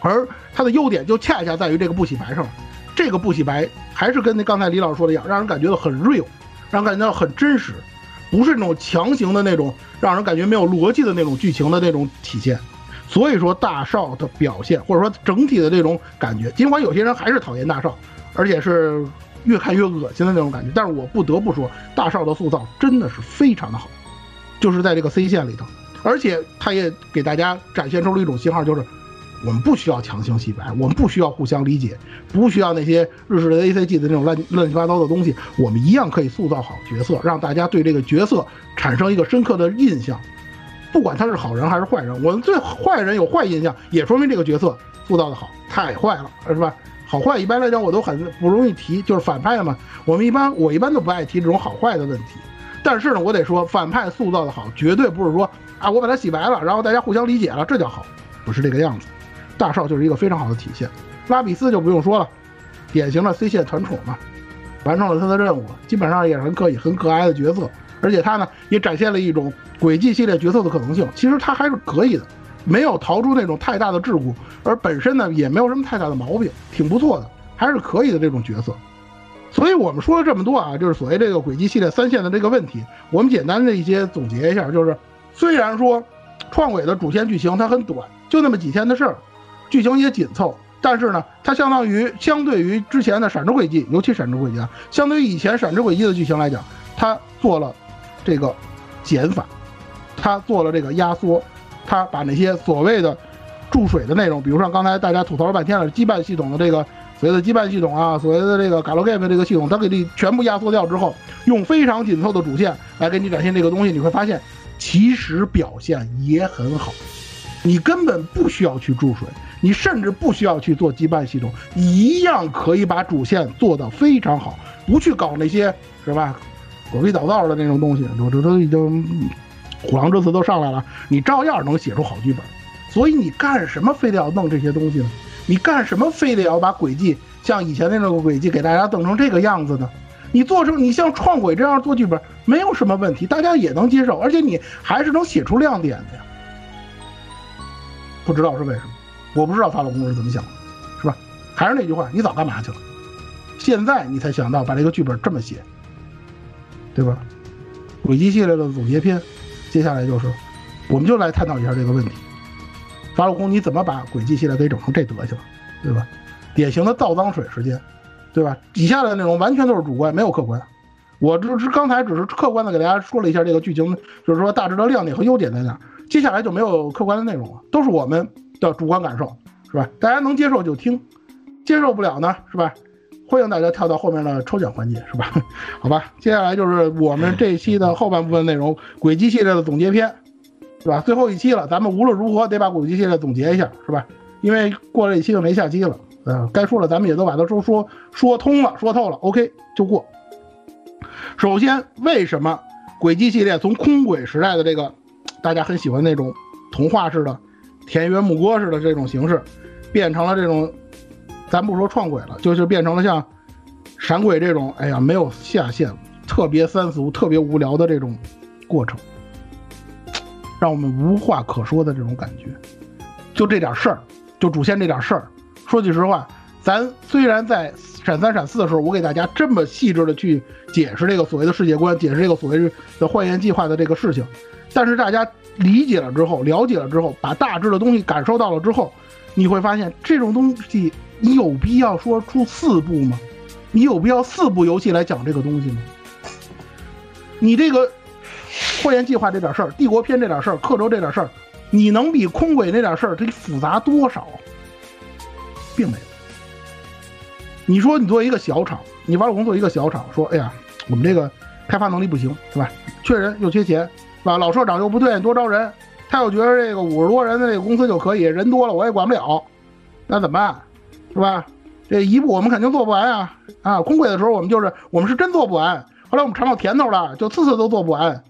而它的优点就恰恰在于这个不洗白上。这个不洗白还是跟那刚才李老师说的一样，让人感觉到很 real，让人感觉到很真实，不是那种强行的那种让人感觉没有逻辑的那种剧情的那种体现。所以说大少的表现，或者说整体的这种感觉，尽管有些人还是讨厌大少，而且是越看越恶心的那种感觉，但是我不得不说，大少的塑造真的是非常的好。就是在这个 C 线里头，而且他也给大家展现出了一种信号，就是我们不需要强行洗白，我们不需要互相理解，不需要那些日式的 A C G 的那种乱乱七八糟的东西，我们一样可以塑造好角色，让大家对这个角色产生一个深刻的印象。不管他是好人还是坏人，我们对坏人有坏印象，也说明这个角色塑造的好。太坏了，是吧？好坏一般来讲我都很不容易提，就是反派嘛，我们一般我一般都不爱提这种好坏的问题。但是呢，我得说，反派塑造的好，绝对不是说啊，我把他洗白了，然后大家互相理解了，这叫好，不是这个样子。大少就是一个非常好的体现，拉比斯就不用说了，典型的 C 线团宠嘛，完成了他的任务，基本上也是很可以、很可爱的角色，而且他呢也展现了一种轨迹系列角色的可能性，其实他还是可以的，没有逃出那种太大的桎梏，而本身呢也没有什么太大的毛病，挺不错的，还是可以的这种角色。所以我们说了这么多啊，就是所谓这个轨迹系列三线的这个问题，我们简单的一些总结一下，就是虽然说创轨的主线剧情它很短，就那么几天的事儿，剧情也紧凑，但是呢，它相当于相对于之前的闪之轨迹，尤其闪之轨迹啊，相对于以前闪之轨迹的剧情来讲，它做了这个减法，它做了这个压缩，它把那些所谓的注水的内容，比如说刚才大家吐槽了半天了，羁绊系统的这个。所谓的羁绊系统啊，所谓的这个 Galgame 这个系统，它给你全部压缩掉之后，用非常紧凑的主线来给你展现这个东西，你会发现其实表现也很好。你根本不需要去注水，你甚至不需要去做羁绊系统，一样可以把主线做到非常好。不去搞那些是吧，狗屁倒灶的那种东西，我这都已经虎狼之词都上来了，你照样能写出好剧本。所以你干什么非得要弄这些东西呢？你干什么非得要把轨迹像以前那种轨迹给大家弄成这个样子呢？你做成你像创轨这样做剧本没有什么问题，大家也能接受，而且你还是能写出亮点的呀。不知道是为什么，我不知道法老公是怎么想的，是吧？还是那句话，你早干嘛去了？现在你才想到把这个剧本这么写，对吧？轨迹系列的总结篇，接下来就是，我们就来探讨一下这个问题。法老空，你怎么把轨迹系列给整成这德行了，对吧？典型的倒脏水事件，对吧？以下的内容完全都是主观，没有客观。我这是刚才只是客观的给大家说了一下这个剧情，就是说大致的亮点和优点在哪。接下来就没有客观的内容了，都是我们的主观感受，是吧？大家能接受就听，接受不了呢，是吧？欢迎大家跳到后面的抽奖环节，是吧？好吧，接下来就是我们这一期的后半部分内容，轨迹系列的总结篇。是吧？最后一期了，咱们无论如何得把轨迹系列总结一下，是吧？因为过了一期就没下期了，呃，该说了咱们也都把它都说说通了，说透了，OK 就过。首先，为什么轨迹系列从空轨时代的这个大家很喜欢那种童话式的田园牧歌式的这种形式，变成了这种，咱不说创轨了，就是变成了像闪轨这种，哎呀，没有下限，特别三俗、特别无聊的这种过程。让我们无话可说的这种感觉。就这点事儿，就主线这点事儿，说句实话，咱虽然在闪三闪四的时候，我给大家这么细致的去解释这个所谓的世界观，解释这个所谓的幻焰计划的这个事情，但是大家理解了之后，了解了之后，把大致的东西感受到了之后，你会发现这种东西，你有必要说出四部吗？你有必要四部游戏来讲这个东西吗？你这个幻焰计划这点事儿，帝国篇这点事儿，刻舟这点事儿，你能比空轨那点事儿这复杂多少？并没有。你说你作为一个小厂，你玩我工作一个小厂，说哎呀，我们这个开发能力不行，是吧？缺人又缺钱，是吧？老社长又不对多招人，他又觉得这个五十多人的这个公司就可以，人多了我也管不了，那怎么办？是吧？这一步我们肯定做不完啊！啊，空轨的时候我们就是我们是真做不完，后来我们尝到甜头了，就次次都做不完，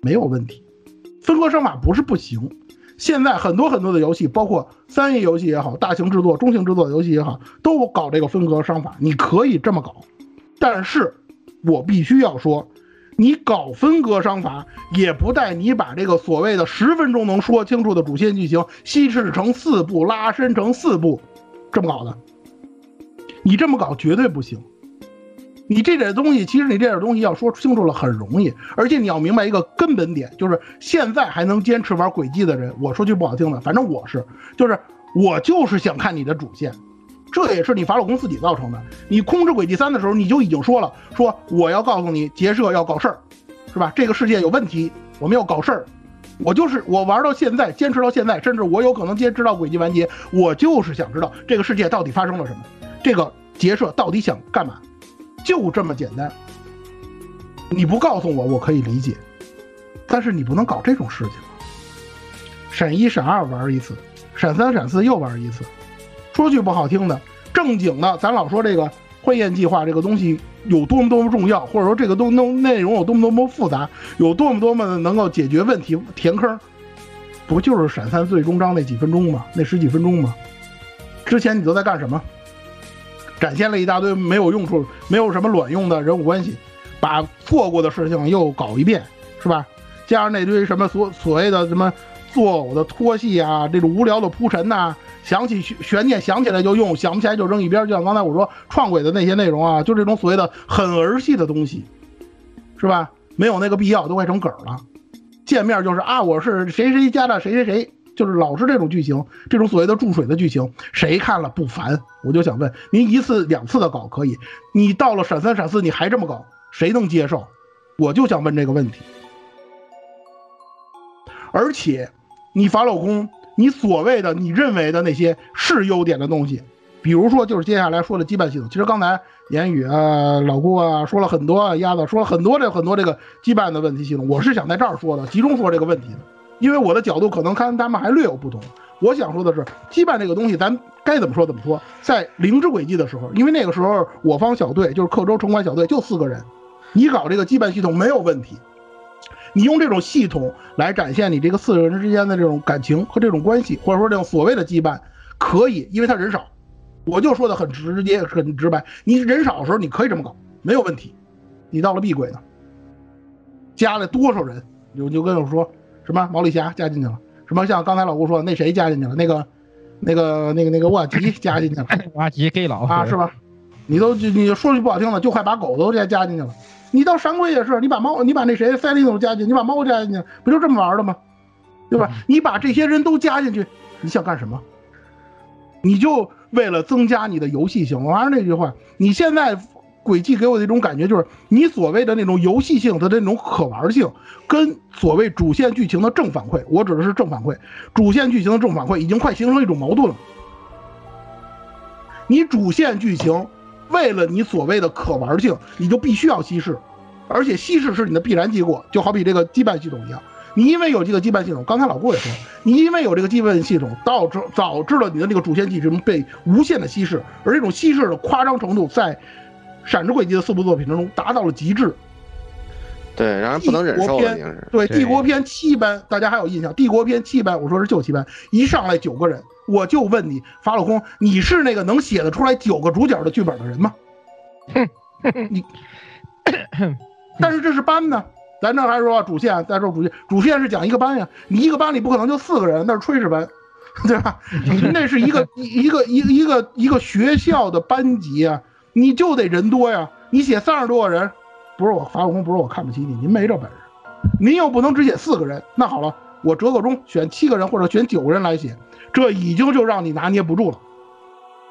没有问题。分割商法不是不行，现在很多很多的游戏，包括三 A 游戏也好，大型制作、中型制作游戏也好，都搞这个分割商法，你可以这么搞。但是，我必须要说，你搞分割商法，也不带你把这个所谓的十分钟能说清楚的主线剧情稀释成四部，拉伸成四部，这么搞的。你这么搞绝对不行。你这点东西，其实你这点东西要说清楚了很容易，而且你要明白一个根本点，就是现在还能坚持玩轨迹的人，我说句不好听的，反正我是，就是我就是想看你的主线，这也是你法老宫自己造成的。你控制轨迹三的时候，你就已经说了，说我要告诉你结社要搞事儿，是吧？这个世界有问题，我们要搞事儿。我就是我玩到现在，坚持到现在，甚至我有可能坚持到轨迹完结，我就是想知道这个世界到底发生了什么。这个结社到底想干嘛？就这么简单。你不告诉我，我可以理解，但是你不能搞这种事情。闪一、闪二玩一次，闪三、闪四又玩一次。说句不好听的，正经的，咱老说这个婚宴计划这个东西有多么多么重要，或者说这个东东内容有多么多么复杂，有多么多么的能够解决问题填坑，不就是闪三最终章那几分钟吗？那十几分钟吗？之前你都在干什么？展现了一大堆没有用处、没有什么卵用的人物关系，把错过的事情又搞一遍，是吧？加上那堆什么所所谓的什么作呕的拖戏啊，这种无聊的铺陈呐、想起悬念想起来就用，想不起来就扔一边。就像刚才我说创轨的那些内容啊，就这种所谓的很儿戏的东西，是吧？没有那个必要，都快成梗了。见面就是啊，我是谁谁家的谁谁谁。就是老是这种剧情，这种所谓的注水的剧情，谁看了不烦？我就想问您，一次两次的搞可以，你到了闪三闪四你还这么搞，谁能接受？我就想问这个问题。而且，你法老公，你所谓的你认为的那些是优点的东西，比如说就是接下来说的羁绊系统，其实刚才言语啊、老顾啊说了很多啊，鸭子说了很多这很多这个羁绊的问题系统，我是想在这儿说的，集中说这个问题的。因为我的角度可能跟他们还略有不同，我想说的是，羁绊这个东西，咱该怎么说怎么说。在灵之轨迹的时候，因为那个时候我方小队就是克州城管小队就四个人，你搞这个羁绊系统没有问题，你用这种系统来展现你这个四个人之间的这种感情和这种关系，或者说这种所谓的羁绊，可以，因为他人少，我就说的很直接很直白，你人少的时候你可以这么搞，没有问题。你到了 B 轨呢，加了多少人，就就跟我说。什么毛利霞加进去了？什么像刚才老吴说那谁加进去了？那个、那个、那个、那个 瓦吉加进去了？瓦吉 gay 佬啊，是吧？你都你说句不好听的，就快把狗都加加进去了。你到闪鬼也是，你把猫，你把那谁赛利努加进去，你把猫加进去，不就这么玩的吗？对吧？你把这些人都加进去，你想干什么？你就为了增加你的游戏性。我还是那句话，你现在。轨迹给我的一种感觉就是，你所谓的那种游戏性的那种可玩性，跟所谓主线剧情的正反馈，我指的是正反馈，主线剧情的正反馈已经快形成一种矛盾了。你主线剧情为了你所谓的可玩性，你就必须要稀释，而且稀释是你的必然结果，就好比这个羁绊系统一样，你因为有这个羁绊系统，刚才老郭也说，你因为有这个羁绊系统，导致导致了你的那个主线剧情被无限的稀释，而这种稀释的夸张程度在。闪之轨迹的四部作品当中达到了极致，对，让人不能忍受。对，帝国篇七班，大家还有印象？帝国篇七班，我说是旧七班，一上来九个人，我就问你，法老空，你是那个能写得出来九个主角的剧本的人吗？你，但是这是班呢，咱这还是说主线，再说主线，主线是讲一个班呀，你一个班里不可能就四个人，那是炊事班，对吧？那是一个一个一个一个一个学校的班级啊，你就得人多呀。你写三十多个人，不是我法武功，不是我看不起你，您没这本事，您又不能只写四个人。那好了，我折个中，选七个人或者选九个人来写，这已经就让你拿捏不住了。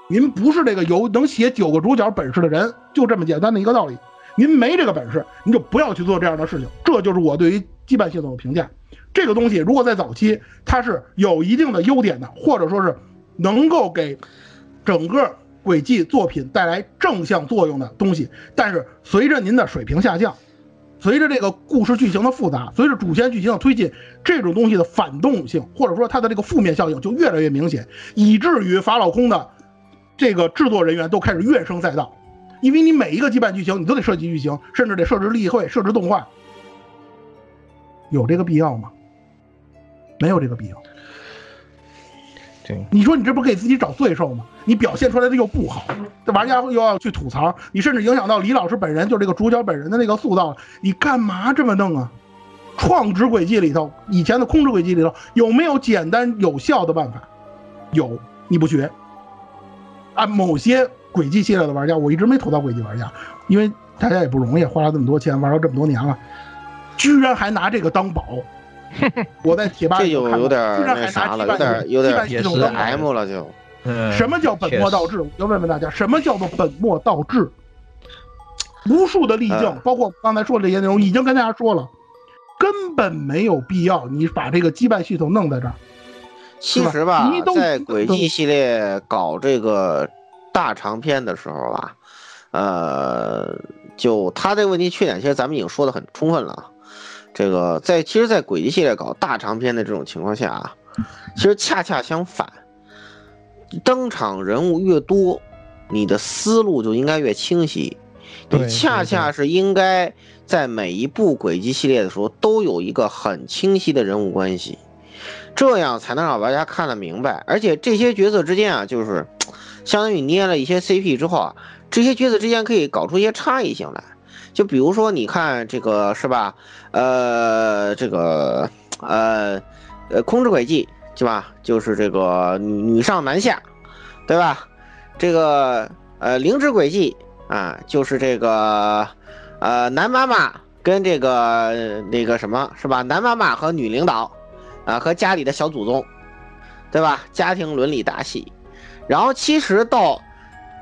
您不是这个有能写九个主角本事的人，就这么简单的一个道理。您没这个本事，您就不要去做这样的事情。这就是我对于羁绊系统的评价。这个东西如果在早期它是有一定的优点的，或者说是能够给整个轨迹作品带来正向作用的东西，但是随着您的水平下降，随着这个故事剧情的复杂，随着主线剧情的推进，这种东西的反动性或者说它的这个负面效应就越来越明显，以至于法老空的这个制作人员都开始怨声载道。因为你每一个羁绊剧情，你都得设计剧情，甚至得设置例会、设置动画，有这个必要吗？没有这个必要。你说你这不给自己找罪受吗？你表现出来的又不好，这玩家又要去吐槽，你甚至影响到李老师本人，就这个主角本人的那个塑造，你干嘛这么弄啊？创之轨迹里头，以前的空之轨迹里头有没有简单有效的办法？有，你不学。按某些轨迹系列的玩家，我一直没投到轨迹玩家，因为大家也不容易，花了这么多钱玩了这么多年了，居然还拿这个当宝。我在贴吧这就有点那啥了，有点有点也是 M 了就。什么叫本末倒置？我就问问大家，什么叫做本末倒置？无数的例呃证，包括刚才说的这些内容，已经跟大家说了，根本没有必要你把这个羁绊系统弄在这儿。其实吧在轨迹系列搞这个大长篇的时候吧，呃，就他这个问题缺点，其实咱们已经说的很充分了啊。这个在其实，在轨迹系列搞大长篇的这种情况下啊，其实恰恰相反，登场人物越多，你的思路就应该越清晰。你恰恰是应该在每一部轨迹系列的时候都有一个很清晰的人物关系，这样才能让玩家看得明白。而且这些角色之间啊，就是相当于捏了一些 CP 之后啊，这些角色之间可以搞出一些差异性来。就比如说，你看这个是吧？呃，这个呃呃，空之轨迹是吧？就是这个女女上男下，对吧？这个呃灵之轨迹啊，就是这个呃男妈妈跟这个那个什么是吧？男妈妈和女领导啊，和家里的小祖宗，对吧？家庭伦理大戏，然后其实到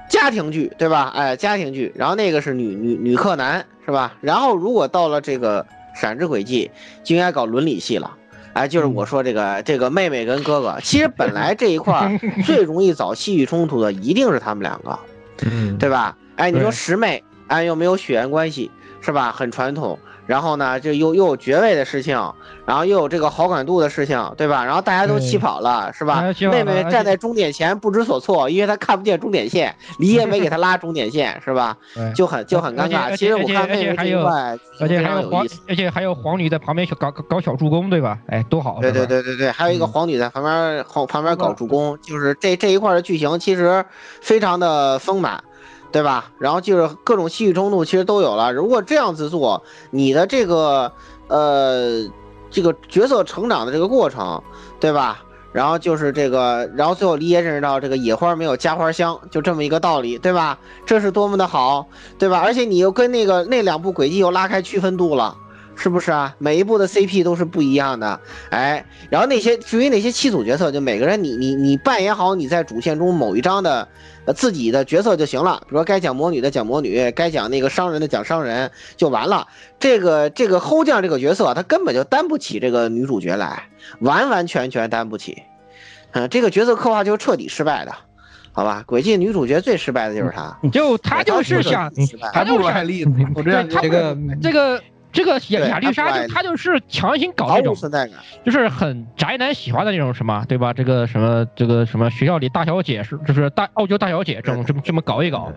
家庭剧，对吧？哎，家庭剧，然后那个是女女女克男，是吧？然后如果到了这个闪之轨迹，就应该搞伦理戏了。哎，就是我说这个这个妹妹跟哥哥，其实本来这一块儿 最容易找戏剧冲突的一定是他们两个，嗯，对吧？哎，你说对师妹，哎，又没有血缘关系，是吧？很传统。然后呢，这又又有爵位的事情，然后又有这个好感度的事情，对吧？然后大家都对起跑了，是吧妹妹站在终点前不知所措，因为她看不见终点线，李也没给她拉终点线，是吧？就很就很尴尬。其实我看妹妹还有这一块，而且非还有皇常有意思。，而且还有黄女在旁边小搞搞搞小助攻，对吧？哎，多好！对对对对对，还有一个黄女在旁边旁旁边搞助攻，就是这这一块的剧情其实非常的丰满，对吧？然后就是各种戏剧冲突其实都有了。如果这样子做，你的这个呃这个角色成长的这个过程，对吧？然后就是这个，然后最后李爷认识到这个野花没有家花香，就这么一个道理，对吧？这是多么的好，对吧？而且你又跟那个那两部轨迹又拉开区分度了。是不是啊？每一部的 CP 都是不一样的，哎，然后那些至于那些七组角色，就每个人你你你扮演好你在主线中某一章的呃自己的角色就行了，比如说该讲魔女的讲魔女，该讲那个商人的讲商人就完了。这个这个后将这个角色，他根本就担不起这个女主角来，完完全全担不起。嗯，这个角色刻画就是彻底失败的，好吧？轨迹女主角最失败的就是她，就她就是想，还不如爱丽呢。我这样对这个这个这个亚亚丽莎就他就是强行搞毫无那种，存在感。就是很宅男喜欢的那种什么，对吧？这个什么这个什么学校里大小姐是就是大傲娇大小姐这种这么这么搞一搞，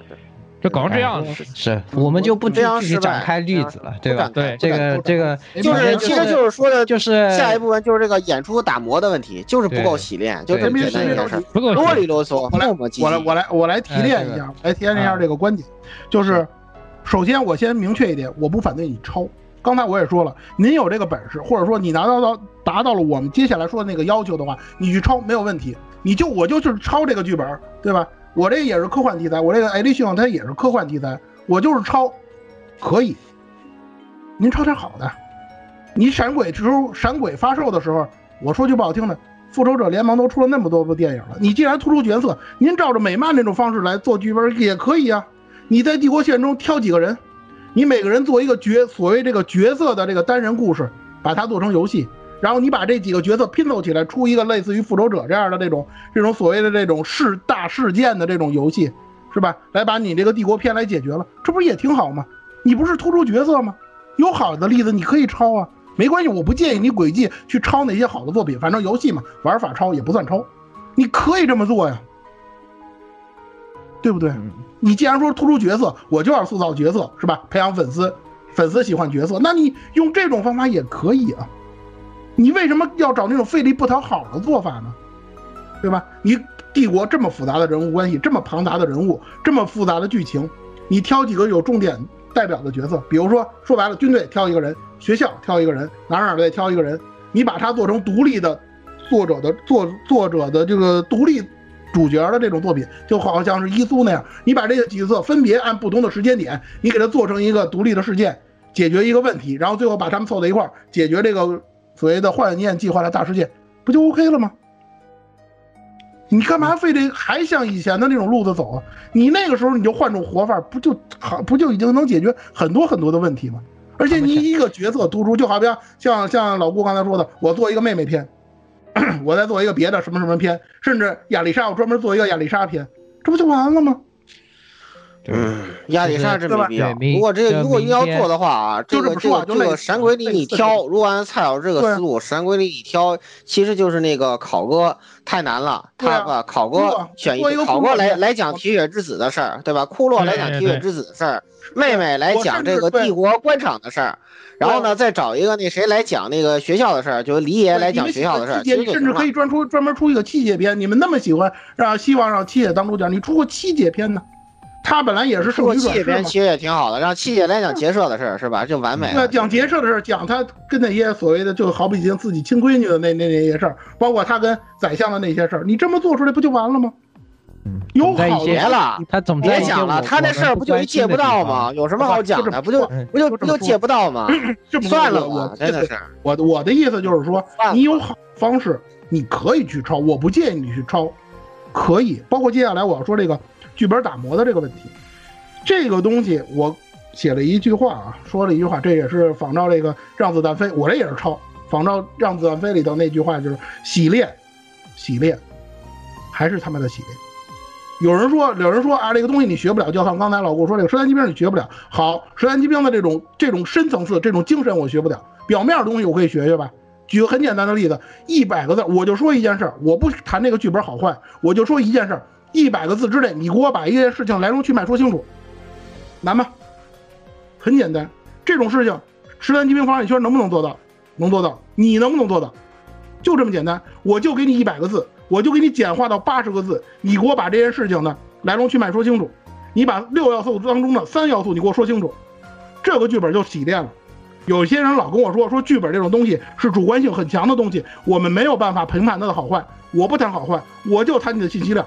就搞成这样是。是我们就不具体展开例子了，对吧？对。这个这个就是其实就是说的，就是下一部分就是这个演出打磨的问题，就是不够洗练，就这么简单一件事儿，不够啰里啰嗦，我来磨磨唧唧。我来我来我来提炼一下，来提炼一下这个观点，就是首先我先明确一点，我不反对你抄，刚才我也说了，您有这个本事，或者说你拿到到达到了我们接下来说的那个要求的话，你去抄没有问题。你就我就是抄这个剧本，对吧？我这也是科幻题材，我这个艾利逊它也是科幻题材，我就是抄，可以。您抄点好的。你闪鬼时候，闪鬼发售的时候，我说句不好听的，复仇者联盟都出了那么多部电影了，你既然突出角色，您照着美漫那种方式来做剧本也可以啊。你在帝国线中挑几个人，你每个人做一个角，所谓这个角色的这个单人故事，把它做成游戏，然后你把这几个角色拼凑起来，出一个类似于复仇者这样的这种这种所谓的这种事大事件的这种游戏，是吧？来把你这个帝国篇来解决了，这不是也挺好吗？你不是突出角色吗？有好的例子你可以抄啊。没关系，我不建议你轨迹去抄那些好的作品，反正游戏嘛，玩法抄也不算抄，你可以这么做呀，对不对？你既然说突出角色，我就要塑造角色，是吧？培养粉丝，粉丝喜欢角色，那你用这种方法也可以啊。你为什么要找那种费力不讨好的做法呢？对吧？你帝国这么复杂的人物关系，这么庞杂的人物，这么复杂的剧情，你挑几个有重点代表的角色，比如说说白了，军队挑一个人。学校挑一个人，哪哪再挑一个人，你把它做成独立的作者的作作者的这个独立主角的这种作品，就好像是伊苏那样，你把这个角色分别按不同的时间点，你给它做成一个独立的事件，解决一个问题，然后最后把他们凑在一块儿，解决这个所谓的幻念计划的大事件，不就 OK 了吗？你干嘛非得还像以前的那种路子走啊？你那个时候你就换种活法，不就好？不就已经能解决很多很多的问题吗？而且你一个角色突出，就好比像像老顾刚才说的，我做一个妹妹篇，我再做一个别的什么什么片，甚至亚丽莎，我专门做一个亚丽莎片，这不就完了吗？嗯，亚历山这没必要。对如果这个如果硬要做的话啊，这个这个这个闪鬼里你挑，如果按蔡老师这个思路，闪鬼里你挑，其实就是那个考哥太难了，他啊考哥选一个考哥来来讲铁血之子的事儿，对吧？库洛来讲铁血之子的事儿，妹妹来讲这个帝国官场的事儿，然后呢再找一个那谁来讲那个学校的事儿，就是李爷来讲学校的事儿，你甚至可以专出专门出一个七姐篇，你们那么喜欢让希望让七姐当主角，你出个七姐篇呢？他本来也是圣女转世嘛，其实也挺好的，让七姐来讲结社的事儿是吧？就完美了。讲结社的事儿，讲他跟那些所谓的，就好比像自己亲闺女的那那那些事儿，包括他跟宰相的那些事儿，你这么做出来不就完了吗？有好别了，他总别讲了，他那事儿不就借不到吗？有什 么好讲的？不就不就不就借不到吗？算了吧，真的是。我我的意思就是说，你有好方式，你可以去抄，我不建议你去抄，可以。包括接下来我要说这个。剧本打磨的这个问题，这个东西我写了一句话啊，说了一句话，这也是仿照这个《让子弹飞》，我这也是抄仿照《让子弹飞》里头那句话，就是洗练，洗练，还是他妈的洗练。有人说，有人说啊，这个东西你学不了，就像刚才老顾说这个《十三机兵》你学不了。好，《十三机兵》的这种这种深层次、这种精神我学不了，表面东西我可以学学吧。举个很简单的例子，一百个字，我就说一件事，我不谈这个剧本好坏，我就说一件事。一百个字之内，你给我把一件事情来龙去脉说清楚，难吗？很简单，这种事情，十三级兵防疫圈能不能做到？能做到。你能不能做到？就这么简单，我就给你一百个字，我就给你简化到八十个字，你给我把这件事情的来龙去脉说清楚，你把六要素当中的三要素你给我说清楚，这个剧本就洗练了。有些人老跟我说，说剧本这种东西是主观性很强的东西，我们没有办法评判它的好坏。我不谈好坏，我就谈你的信息量。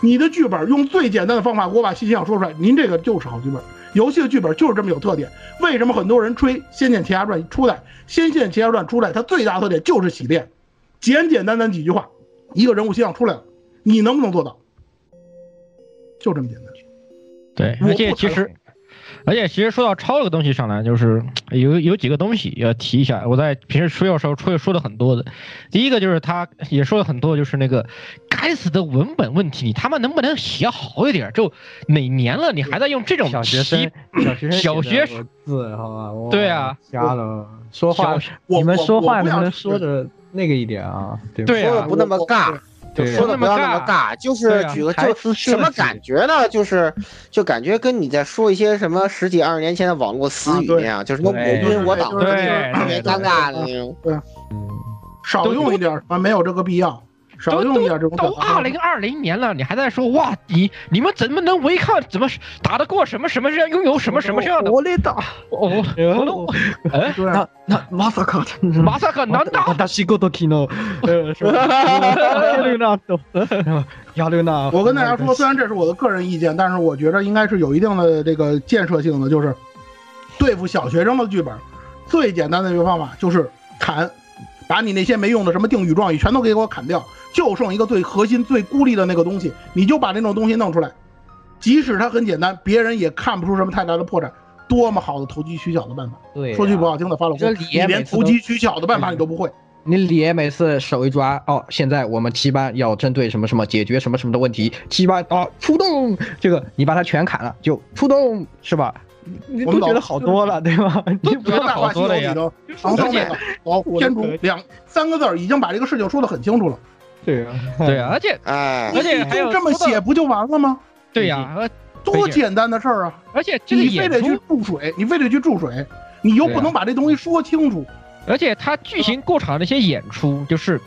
你的剧本用最简单的方法给我把信息量说出来，您这个就是好剧本。游戏的剧本就是这么有特点。为什么很多人吹《仙剑奇侠传》出来，《仙剑奇侠传》出来，它最大特点就是洗练，简简单单几句话，一个人物形象出来了，你能不能做到？就这么简单。对，而且其实。而且其实说到抄这个东西上来，就是有有几个东西要提一下。我在平时说教时候说说的很多的，第一个就是他也说了很多，就是那个该死的文本问题，你他妈能不能写好一点？就哪年了，你还在用这种小学生小学生小学字，好吧？对啊，瞎了，说话你们说话能不能说的那个一点啊？对说的不那么尬。就说的不要那么尬，就是举个就什么感觉呢？就是就感觉跟你在说一些什么十几二十年前的网络死语那样，就是我晕我倒，特别尴尬的那种。对，少用一点，啊，没有这个必要。少用一点这种都表达二零二零年了，你还在说哇，你你们怎么能违抗？怎么打得过什么什么样？拥有什么什么样的？我的打，我我都哎，那那まさかまさかなんだ？私ごときの呃什么やるなとやるな。我跟大家说，虽然这是我的个人意见，但是我觉得应该是有一定的这个建设性的，就是对付小学生的剧本，最简单的一个方法就是砍， 把你那些没用的什么定语状语全都给我砍掉，就剩一个最核心、最孤立的那个东西，你就把那种东西弄出来，即使它很简单，别人也看不出什么太大的破绽。多么好的投机取巧的办法！对呀说句不好听的，发老这公，你连投机取巧的办法你都不会。你脸每次手一抓，哦，现在我们七班要针对什么什么解决什么什么的问题，七班啊出动，这个你把它全砍了就出动，是吧？你我们都觉得好多了，对吧？你不要大话西游里头，唐僧那个老虎天竺两三个字儿已经把这个事情说得很清楚了。对啊，对啊，而且哎，而且还有就这么写不就完了吗？对呀，呃多简单的事儿啊！而且这个你非得去演出，注水，你非得去注水，你又不能把这东西说清楚。而且他剧情过场的那些演出，就是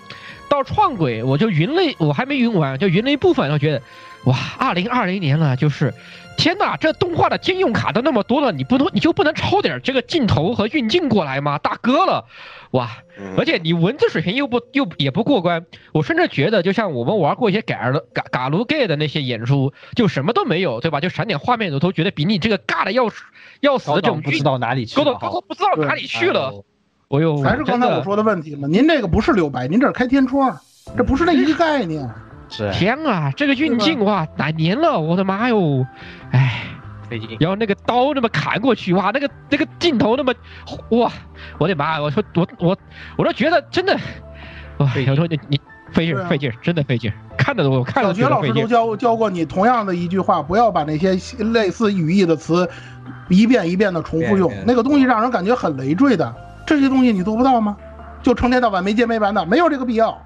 到创轨，我就云了，我还没云完，就云了一部分，我觉得，哇，二零二零年了，就是。天呐，这动画的兼用卡都那么多了，你不能你就不能抄点这个镜头和运镜过来吗？大哥了，哇！而且你文字水平又不又也不过关，我甚至觉得，就像我们玩过一些改了嘎嘎卢 gay 的那些演出，就什么都没有，对吧？就闪点画面，我都觉得比你这个尬的要要死的这种不知道哪里去高了到高到不知道哪里去了。哎呦，还是刚才我说的问题嘛，您这个不是留白，您这是开天窗，这不是那一个概念。是天啊，这个运镜哇，哪年了？我的妈哟！哎，费劲。然后那个刀那么砍过去，哇，那个那个镜头那么，哇，我的妈呀！我说我我我都觉得真的，哇，我说你你费劲费劲，真的费劲，看的我看小了学老师都教教过你同样的一句话，不要把那些类似语义的词一遍一遍的重复用，那个东西让人感觉很累赘的。这些东西你做不到吗？就成天到晚没接没完的，没有这个必要。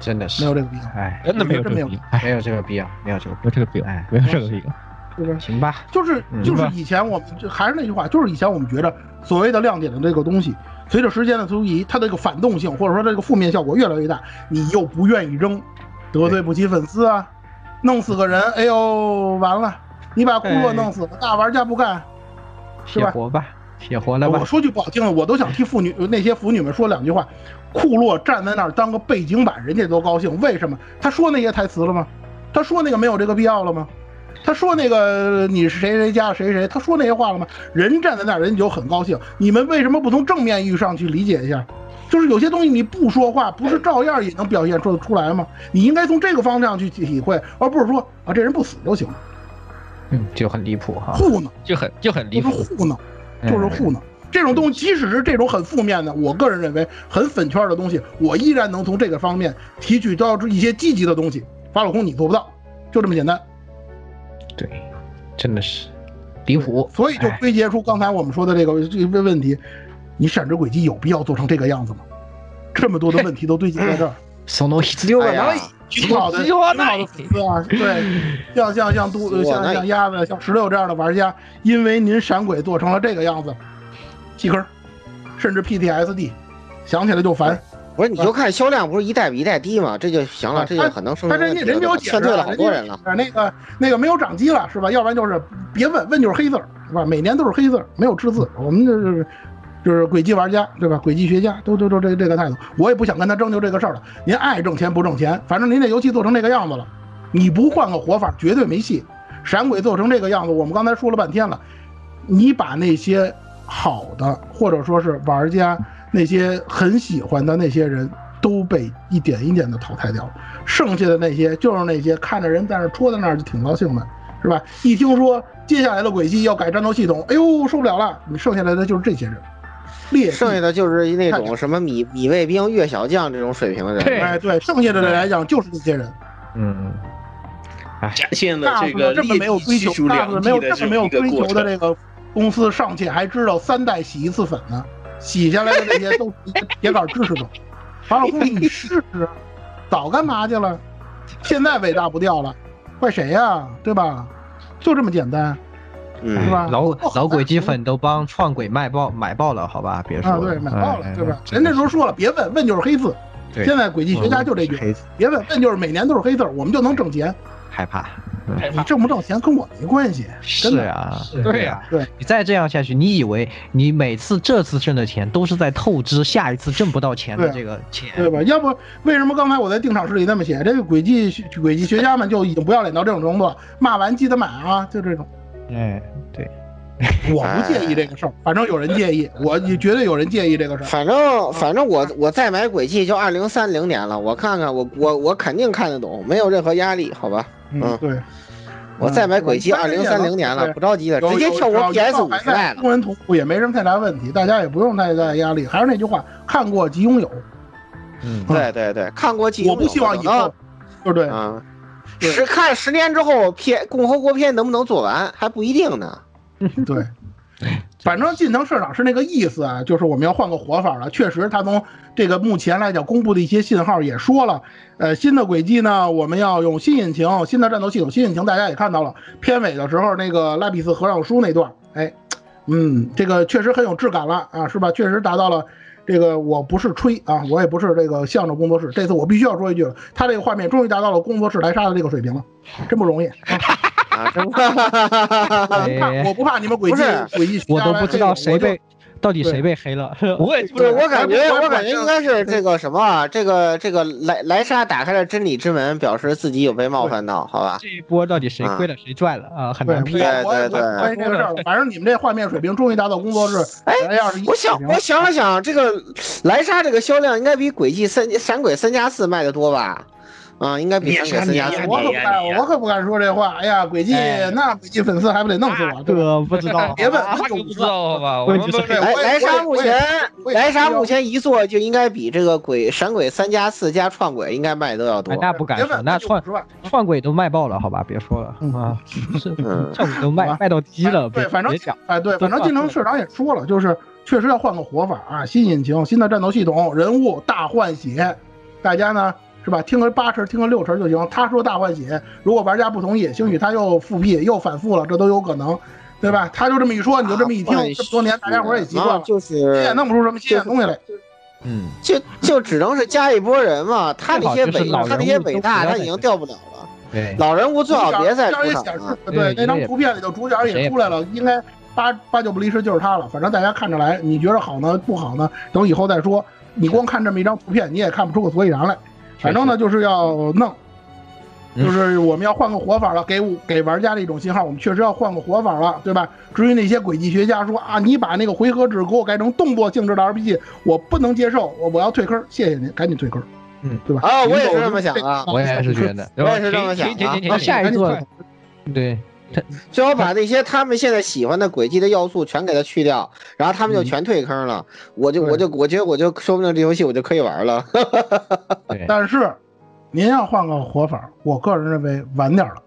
真的是。没有这个必要，哎，真的没有这真没有个必要，没有这个必要，没有这个，没有这个必要，哎，没有这个必要。对吧？行吧，就是嗯。就是以前我们就还是那句话，就是以前我们觉得所谓的亮点的这个东西，随着时间的推移，它的这个反动性或者说这个负面效果越来越大，你又不愿意扔，得罪不起粉丝啊，弄死个人，哎呦完了，你把库洛弄死了，大玩家不干，是吧？活吧，铁活了吧我？说句不好听的，我都想替妇女那些腐女们说两句话。库洛站在那儿当个背景板，人家都高兴，为什么？他说那些台词了吗？他说那个没有这个必要了吗？他说那个你是谁谁家谁谁，他说那些话了吗？人站在那儿，人家就很高兴。你们为什么不从正面意义上去理解一下？就是有些东西你不说话，不是照样也能表现出出来吗？你应该从这个方向去体会，而不是说啊这人不死就行了，嗯，就很离谱哈，糊弄，就很就很离就是谱，糊弄。就是糊弄。这种东西，即使是这种很负面的，我个人认为很粉圈的东西，我依然能从这个方面提取到一些积极的东西。法老空你做不到，就这么简单。对，真的是离谱。所以就归结出刚才我们说的这个这个问题：你闪之轨迹有必要做成这个样子吗？这么多的问题都堆积在这儿。その必要哎呀がない。 挺好的，挺好的粉丝啊，对，像像像都像像鸭子、像石榴这样的玩家，因为您闪鬼做成了这个样子，弃坑，甚至 PTSD，想起来就烦。不是，你就看销量不是一代比一代低吗？这就行了，这就很能说他明问题了，人家人家有解释了好多人了。了。那个那个没有掌机了是吧？要不然就是别问，问就是黑字儿是吧？每年都是黑字儿，没有赤字。我们就是就是轨迹玩家对吧？轨迹学家都都都这这个态度。我也不想跟他争就这个事儿了。您爱挣钱不挣钱，反正您这游戏做成这个样子了，你不换个活法绝对没戏。闪鬼做成这个样子，我们刚才说了半天了，你把那些好的或者说是玩家那些很喜欢的那些人。都被一点一点的淘汰掉了，剩下的那些就是那些看着人在那戳在那儿就挺高兴的，是吧？一听说接下来的轨迹要改战斗系统，哎呦受不了了！你剩下来的就是这些人，劣剩下的就是那种什么米米卫兵、岳小将这种水平的人。哎，对，剩下的人来讲就是这些人。嗯，展现了大这个这么没有追求，大两没有这么没有追。求的这个公司，尚且还知道三代洗一次粉呢，洗下来的这些都是一些铁杆支持者。法老公，你试试，早干嘛去了？现在伟大不掉了，怪谁呀、对吧？就这么简单，嗯是吧？老老轨迹粉都帮创鬼卖爆买爆了，好吧？别说啊，对，买爆了，哎对吧？人那时候说了，别问，问就是黑字，现在轨迹学家就这句，黑别问问就是每年都是黑字，我们就能挣钱。害怕。你挣不挣钱跟我没关系，真的是啊，对呀、对，你再这样下去，你以为你每次这次挣的钱都是在透支下一次挣不到钱的这个钱，对吧？要不为什么刚才我在定场诗里那么写？这个轨迹轨迹学家们就已经不要脸到这种程度，骂完记得买啊，就这种。哎，对，我不介意这个事儿，反正有人介意，我绝对有人介意这个事儿。反正反正我我再买轨迹就二零三零年了，我看看我我我肯定看得懂，没有任何压力，好吧？嗯，对。我再买轨迹二零三零年了，不着急的，直接跳过 PS 五时代了。中文同步也没什么太大问题，大家也不用太大压力。还是那句话，看过即拥有。嗯，对对对，看过即拥有。我不希望以后，对不对？啊，十看十年之后片共和国片能不能做完还不一定呢。对。反正近藤社长是那个意思啊，就是我们要换个活法了。确实，他从这个目前来讲公布的一些信号也说了，呃，新的轨迹呢，我们要用新引擎、新的战斗系统。新引擎大家也看到了，片尾的时候那个拉比斯合上书那段，哎，嗯，这个确实很有质感了啊，是吧？确实达到了这个，我不是吹啊，我也不是这个向着工作室，这次我必须要说一句了，他这个画面终于达到了工作室莱莎的这个水平了，真不容易。啊，我不怕你们诡计，诡计，我都不知道谁被到底谁被黑了。我也不是，我感觉我感觉应该是这个什么啊，这个这个莱莱莎打开了真理之门，表示自己有被冒犯到，好吧？这一波到底谁亏了谁赚了啊？很难评。对对对，关于这个事儿，反正你们这画面水平终于达到工作室。哎，我想我想了想，这个莱莎这个销量应该比轨迹三闪鬼三加四卖的多吧？啊，应该比三鬼三加四。我可不敢，我可不敢说这话。哎呀，轨迹那轨迹粉丝还不得弄死我？这个不知道，别问，这个不知道好吧？我们莱莱莎目前来沙目前一做就应该比这个鬼闪鬼三加四加创鬼应该卖都要多。那不敢说，那创创鬼都卖爆了，好吧？别说了啊，是创鬼都卖卖到低了。对，反正讲，哎，对，反正晋城社长也说了，就是确实要换个活法啊，新引擎、新的战斗系统、人物大换血，大家呢？是吧？听个八成，听个六成就行。他说大换血，如果玩家不同意，兴许他又复辟又反复了，这都有可能，对吧？他就这么一说，你就这么一听，这么多年大家伙也习惯了，就是也弄不出什么新鲜东西来。嗯，就就只能是加一波人嘛。他那些伟，他那些伟大，他已经掉不了了。对，老人物最好别再出场了。对，那张图片里头主角也出来了，应该八八九不离十就是他了。反正大家看着来，你觉得好呢？不好呢？等以后再说。你光看这么一张图片，你也看不出个所以然来。反正呢，就是要弄，就是我们要换个活法了，给给玩家的一种信号，我们确实要换个活法了，对吧？至于那些轨迹学家说啊，你把那个回合制给我改成动作性质的 RPG，我不能接受，我我要退坑，谢谢您，赶紧退坑，嗯，对吧？啊，我也是这么想啊，我也是觉得，我也是这么想啊。下一座，对。最好把那些他们现在喜欢的轨迹的要素全给它去掉，然后他们就全退坑了。我就我就我觉得我就说不定这游戏我就可以玩了。但是，您要换个活法，我个人认为晚点了。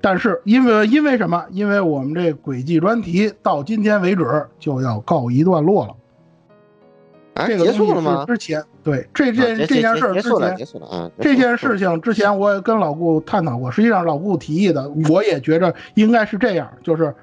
但是因为因为什么？因为我们这轨迹专题到今天为止就要告一段落了。这个结束了吗？之前对这件这件事之前，这件事情之前我也跟老顾探讨过。实际上老顾提议的，我也觉着应该是这样，就是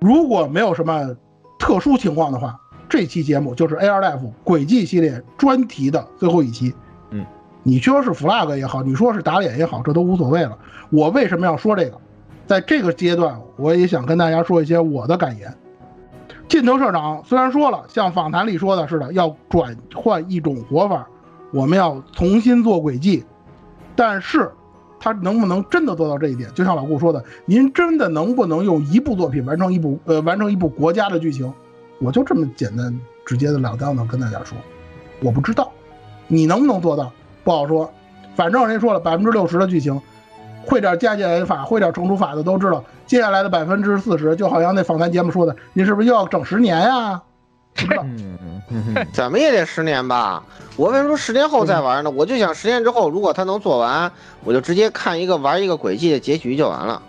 如果没有什么特殊情况的话，这期节目就是 A R F 轨迹系列专题的最后一期。嗯，你说是 flag 也好，你说是打脸也好，这都无所谓了。我为什么要说这个？在这个阶段，我也想跟大家说一些我的感言。晋头社长虽然说了，像访谈里说的似的，要转换一种活法，我们要重新做轨迹，但是他能不能真的做到这一点？就像老顾说的，您真的能不能用一部作品完成一部呃完成一部国家的剧情？我就这么简单直接的了当的跟大家说，我不知道，你能不能做到不好说。反正人家说了，百分之六十的剧情，会点加减法、会点乘除法的都知道。接下来的百分之四十，就好像那访谈节目说的，你是不是又要整十年呀？不知道，怎么也得十年吧？我为什么说十年后再玩呢？我就想十年之后，如果他能做完，我就直接看一个玩一个轨迹的结局就完了。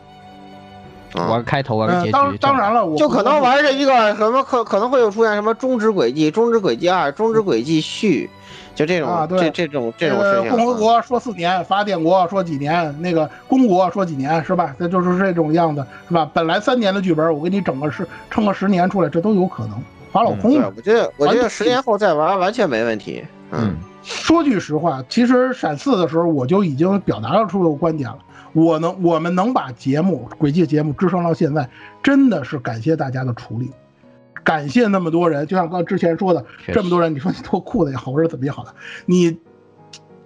玩开头，玩结局。当当然了，我就可能玩这一个什么可可能会有出现什么终止轨迹、终止轨迹二、终止轨迹续。就这种啊，对这种这种事情，共和国说四年，法典国说几年，那个公国说几年，是吧？那就是这种样子，是吧？本来三年的剧本，我给你整个十撑个十年出来，这都有可能。法老空，我觉得我觉得十年后再玩完全没问题。嗯，说句实话，其实闪四的时候我就已经表达了出我观点了。我能，我们能把节目轨迹节目支撑到现在，真的是感谢大家的处理，感谢那么多人。就像刚之前说的，这么多人，你说你脱裤子也好，或者怎么也好的，你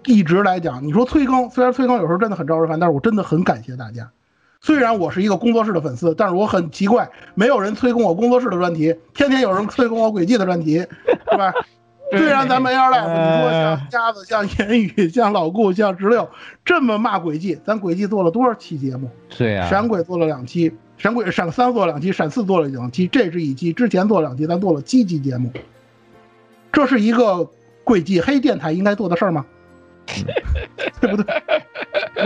一直来讲，你说催更，虽然催更有时候真的很招人烦，但是我真的很感谢大家。虽然我是一个工作室的粉丝，但是我很奇怪，没有人催更我工作室的专题，天天有人催更我轨迹的专题，是吧？虽然咱们 Air Life，你说像鸭子、像言语、像老顾、像石榴这么骂轨迹，咱轨迹做了多少期节目？对啊，闪鬼做了两期，闪鬼闪三做了两期，闪四做了两期，这是一期，之前做了两期，咱做了七期节目。这是一个轨迹黑电台应该做的事儿吗？对不对？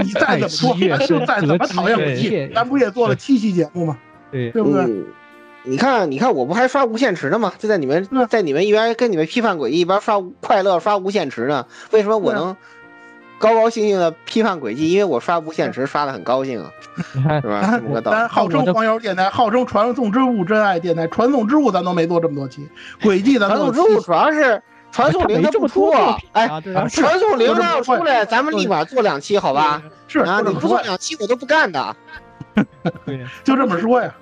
你再怎么说，咱就再怎么讨厌轨迹，咱不也做了七期节目吗？对对不对？嗯你看，你看，我不还刷无限池呢吗？就在你们，在你们一边跟你们批判诡异，一边刷快乐刷无限池呢。为什么我能高高兴兴的批判轨迹？因为我刷无限池刷的很高兴啊，是吧？这么个道理。咱号称黄油电台，号称传送之物真爱电台，传送之物咱都没做这么多期，轨迹咱传做送之物 主要是传送零它不出啊，哎，传送零它要出来，咱们立马做两期，好吧？是啊，你不做两期我都不干的。就这么说呀。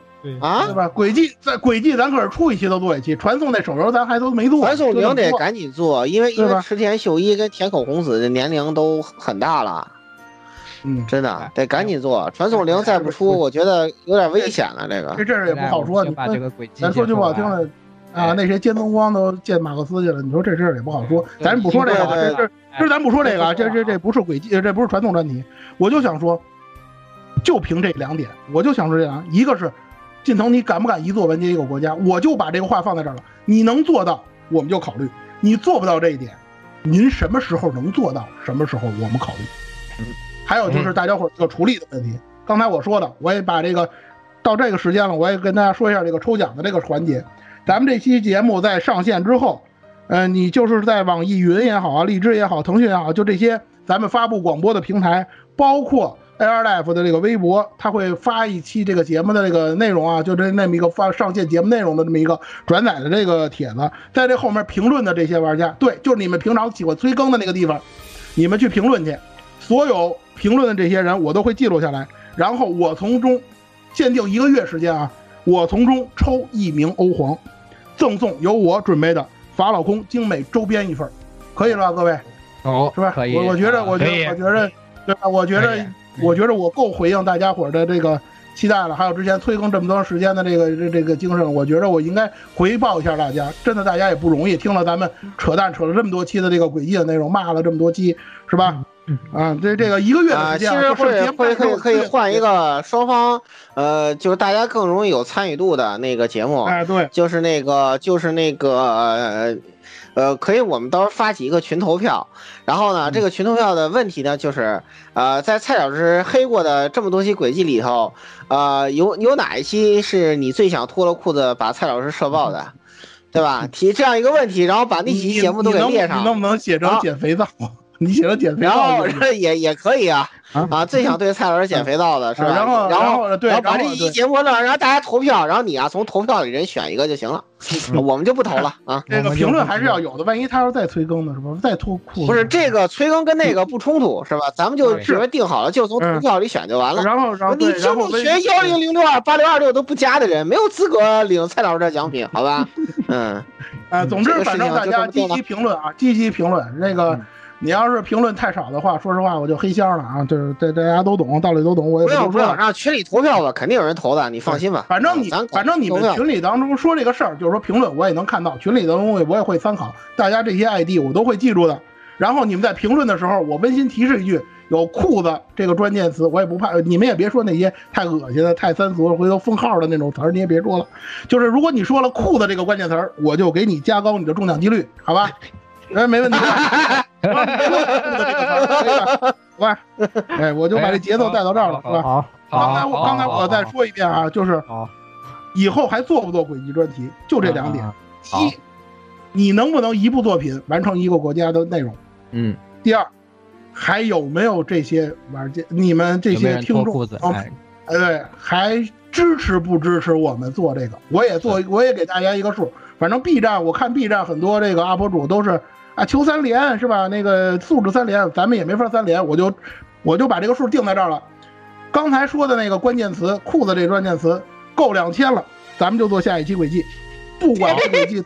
啊，对吧？轨迹在轨迹，咱可是出一期都做一期，传送那手游咱还都没做。传送零得。赶紧做，因为因为池田秀一跟田口弘子的年龄都很大了，嗯，真的得赶紧做。传送零再不出，我觉得有点危险了。这个这事儿也不好说。你把这个轨迹咱说句不好听的啊，那谁尖东光都见马克思去了，你说这事儿也不好说。咱不说这个，这这这咱不说这个，这这这不是轨迹，这不是传送专题。我就想说，就凭这两点，我就想说这样，一个是。近藤，你敢不敢一座完结一个国家？我就把这个话放在这儿了。你能做到，我们就考虑；你做不到这一点，您什么时候能做到？什么时候我们考虑？还有就是大家伙这个处理的问题。刚才我说的，我也把这个到这个时间了，我也跟大家说一下这个抽奖的这个环节。咱们这期节目在上线之后，呃，你就是在网易云也好啊，荔枝也好，腾讯也好，就这些咱们发布广播的平台，包括。Air Life 的这个微博，他会发一期这个节目的这个内容啊，就这那么一个发上线节目内容的这么一个转载的这个帖子，在这后面评论的这些玩家，对，就是你们平常喜欢催更的那个地方，你们去评论去，所有评论的这些人我都会记录下来，然后我从中限定一个月时间啊，我从中抽一名欧皇，赠送由我准备的法老空精美周边一份，可以了吧，各位？哦，是吧？可以。我我觉得，我觉得，我觉得，对吧？我觉得。我觉得我够回应大家伙的这个期待了，还有之前催更这么多时间的这个这这个精神，我觉得我应该回报一下大家。真的，大家也不容易，听了咱们扯淡扯了这么多期的这个诡异的内容，骂了这么多期，是吧？啊，这这个一个月的时间，其实会会可以可以换一个双方，呃，就是大家更容易有参与度的那个节目。哎，对，就是那个就是那个呃。呃，可以，我们到时候发起一个群投票，然后呢，这个群投票的问题呢，就是呃，在蔡老师黑过的这么多期轨迹里头，呃，有有哪一期是你最想脱了裤子把蔡老师射爆的，对吧？提这样一个问题，然后把那几期节目都给列上，你能不能写成减肥皂？你写成减肥皂，然后也也可以啊啊！最想对蔡老师减肥皂的是吧？然后然后对，然后把这一期节目呢，然后大家投票，然后你啊从投票里人选一个就行了，我们就不投了啊。这个评论还是要有的，万一他要再催更呢，是吧？再脱裤子不是这个催更跟那个不冲突是吧？咱们就直接定好了，就从投票里选就完了。然后然后你就你学幺零零六二八六二六都不加的人，没有资格领蔡老师的奖品，好吧？嗯，呃，总之反正大家积极评论啊，积极评论那个。你要是评论太少的话，说实话我就黑箱了啊！就是这大家都懂，道理都懂，我也不用说了。让群里投票吧，肯定有人投的，你放心吧。反正你，反正你们群里当中说这个事儿，就是说评论我也能看到，群里的东西我也会参考，大家这些 ID 我都会记住的。然后你们在评论的时候，我温馨提示一句：有裤子这个关键词，我也不怕。你们也别说那些太恶心的、太三俗、回头封号的那种词儿，你也别说了。就是如果你说了裤子这个关键词儿，我就给你加高你的中奖几率，好吧？哎，没问题。喂，哎，我就把这节奏带到这儿了，是吧？好，刚才我刚才我再说一遍啊，就是以后还做不做轨迹专题，就这两点：一，你能不能一部作品完成一个国家的内容？嗯。第二，还有没有这些玩家，你们这些听众，哎，对，还支持不支持我们做这个？我也做，我也给大家一个数。反正 B 站，我看 B 站很多这个 UP 主都是。啊求三连是吧？那个素质三连，咱们也没法三连，我就我就把这个数定在这儿了。刚才说的那个关键词裤子这关键词够两千了，咱们就做下一期轨迹，不管这轨迹，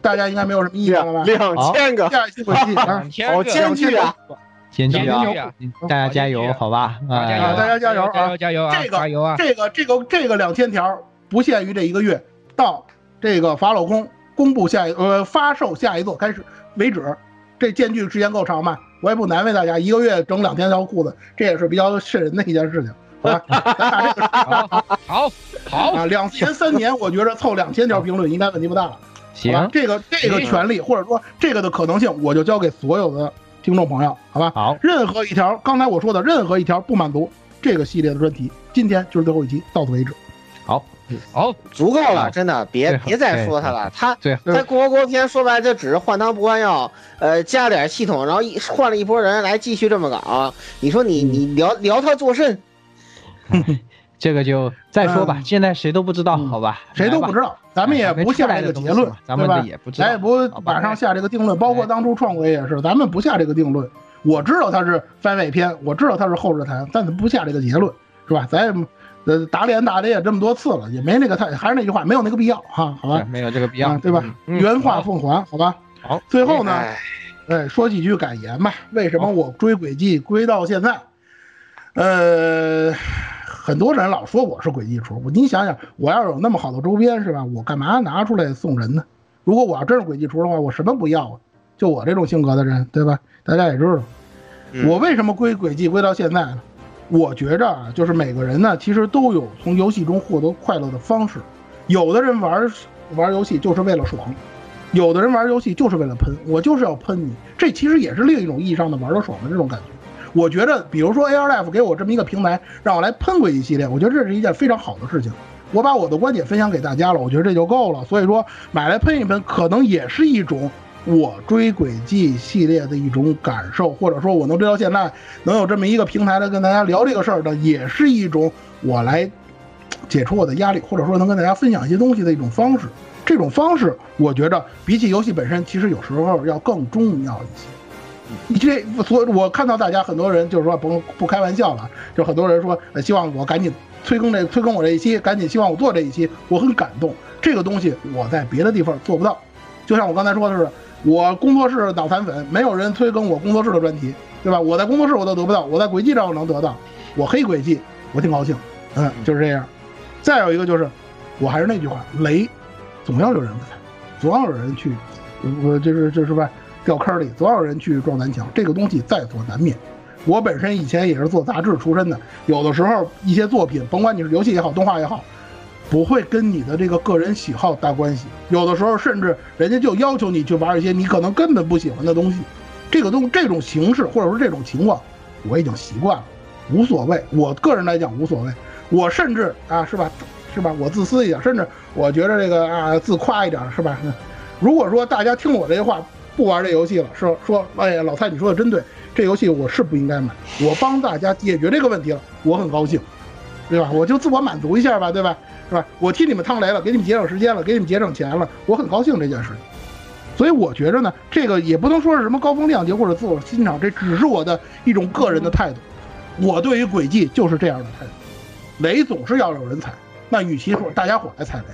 大家应该没有什么意见了吧？两千个下一期轨迹啊，好艰巨啊！先去啊！大家加油，好吧？啊，啊，大家加油啊！加油加油啊！这加油啊！个这个这个这个两千条不限于这一个月，到这个法老空公布下一呃发售下一座开始为止。这间距时间够长吧？我也不难为大家，一个月整两千条裤子，这也是比较瘆人的一件事情，好吧？咱把这个好好啊，两年三年，我觉着凑两千条评论应该问题不大了。行，这个这个权利或者说这个的可能性，我就交给所有的听众朋友，好吧？好，任何一条刚才我说的任何一条不满足这个系列的专题，今天就是最后一期，到此为止。好，好，足够了，真的，别别再说他了。它对在共和国篇说白了，就只是换汤不换药，呃，加点系统，然后一换了一波人来继续这么搞。你说你你聊聊他做甚？这个就再说吧，现在谁都不知道，好吧？谁都不知道，咱们也不下这个结论，咱们对吧也不知道，咱也不马上下这个定论。包括当初创维也是，咱们不下这个定论。我知道它是番外篇，我知道它是后日谈，但是不下这个结论，是吧？咱也呃打脸打的也这么多次了，也没那个太，还是那句话，没有那个必要哈，好吧？没有这个必要，对吧？原话奉还，好吧？好，最后呢，哎，说几句感言吧。为什么我追轨迹追到现在？呃，很多人老说我是轨迹厨，你想想，我要有那么好的周边是吧？我干嘛拿出来送人呢？如果我要真是轨迹厨的话，我什么不要啊？就我这种性格的人，对吧？大家也知道，我为什么归轨迹归到现在呢？我觉着啊，就是每个人呢，其实都有从游戏中获得快乐的方式。有的人玩玩游戏就是为了爽，有的人玩游戏就是为了喷，我就是要喷你。这其实也是另一种意义上的玩的爽的这种感觉。我觉得，比如说 AR Life 给我这么一个平台，让我来喷轨迹系列，我觉得这是一件非常好的事情。我把我的观点分享给大家了，我觉得这就够了。所以说，买来喷一喷，可能也是一种我追轨迹系列的一种感受，或者说我能追到现在，能有这么一个平台来跟大家聊这个事儿的，也是一种我来解除我的压力，或者说能跟大家分享一些东西的一种方式。这种方式，我觉得比起游戏本身，其实有时候要更重要一些。你这所我看到大家很多人就是说不不开玩笑了，就很多人说希望我赶紧催更这催更我这一期，赶紧希望我做这一期，我很感动。这个东西我在别的地方做不到，就像我刚才说的是，我工作室脑残粉，没有人催更我工作室的专题，对吧？我在工作室我都得不到，我在轨迹上我能得到，我黑轨迹我挺高兴，嗯，就是这样。再有一个就是，我还是那句话，雷总要有人踩，总要有人去，我就是就是吧。掉坑里，总要有人去撞南墙，这个东西在所难免。我本身以前也是做杂志出身的，有的时候一些作品，甭管你是游戏也好，动画也好，不会跟你的这个个人喜好搭关系。有的时候甚至人家就要求你去玩一些你可能根本不喜欢的东西。这个东这种形式或者说这种情况，我已经习惯了，无所谓。我个人来讲无所谓。我甚至啊，是吧，是吧，我自私一点，甚至我觉得这个啊自夸一点，是吧？如果说大家听我这些话。不玩这游戏了，是说，哎呀，老蔡你说的真对，这游戏我是不应该买，我帮大家解决这个问题了，我很高兴，对吧？我就自我满足一下吧，对吧？是吧？我替你们趟雷了，给你们节省时间了，给你们节省钱了，我很高兴这件事情。所以我觉着呢，这个也不能说是什么高风亮节或者自我欣赏，这只是我的一种个人的态度。我对于轨迹就是这样的态度，雷总是要有人踩，那与其说大家伙来踩雷，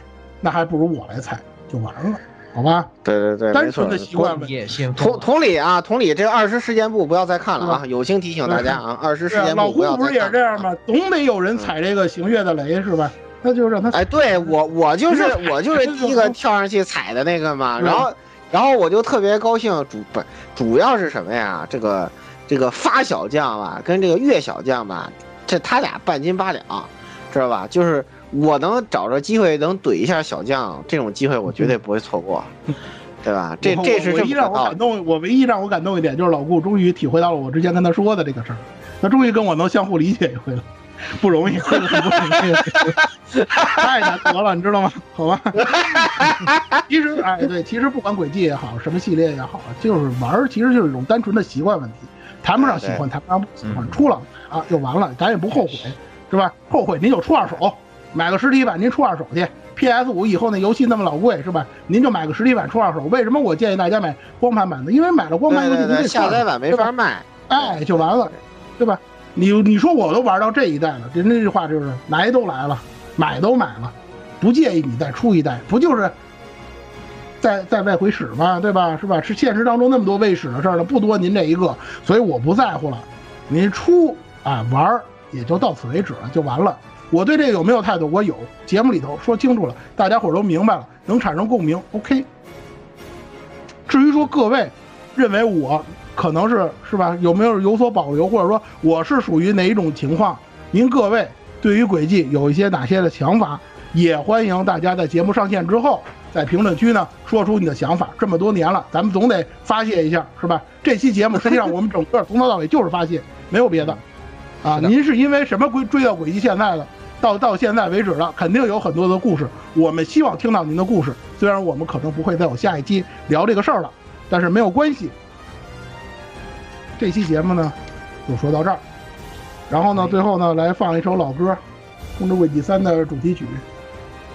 那还不如我来踩就完了。好吧，对对对，单纯的习惯问题。同同理啊，同理，这个二十事件部不要再看了啊，友情提醒大家啊，二十事件部不要再看。老胡不是也是这样吗？总得有人踩这个行月的雷是吧？那就让他。哎，对我我就是我就是第一个跳上去踩的那个嘛，然后然后我就特别高兴，主不主要是什么呀？这个这个发小将吧，跟这个月小将吧，这他俩半斤八两，知道吧？就是。我能找着机会能怼一下小将，这种机会我绝对不会错过，对吧？这这是唯一让我感动，我唯一让我感动一点就是老顾终于体会到了我之前跟他说的这个事儿，他终于跟我能相互理解一回了，不容易，很不容易，太难得了，你知道吗？好吧，其实哎对，其实不管轨迹也好，什么系列也好，就是玩其实就是一种单纯的习惯问题，谈不上喜欢，谈不上不喜欢，出了啊就完了，咱也不后悔，是吧？后悔您就出二手。买个实体版您出二手去。PS 五以后那游戏那么老贵是吧？您就买个实体版出二手。为什么我建议大家买光盘版的？因为买了光盘游戏您得下载版没法卖。哎，就完了，对吧？你你说我都玩到这一代了，人家这句话就是来都来了，买都买了，不介意你再出一代，不就是在在外回使吗？对吧？是吧？是现实当中那么多未使的事儿呢，不多您这一个，所以我不在乎了。您出啊玩也就到此为止了，就完了。我对这个有没有态度？我有，节目里头说清楚了，大家伙都明白了，能产生共鸣，OK。至于说各位认为我可能是是吧，有没有有所保留，或者说我是属于哪一种情况？您各位对于轨迹有一些哪些的想法，也欢迎大家在节目上线之后，在评论区呢说出你的想法。这么多年了，咱们总得发泄一下，是吧？这期节目实际上我们整个从头到尾就是发泄，没有别的。啊，您是因为什么追追到轨迹现在的？到到现在为止了，肯定有很多的故事，我们希望听到您的故事。虽然我们可能不会再有下一期聊这个事儿了，但是没有关系。这期节目呢，就说到这儿。然后呢，最后呢，来放一首老歌，《空之轨迹三》的主题曲，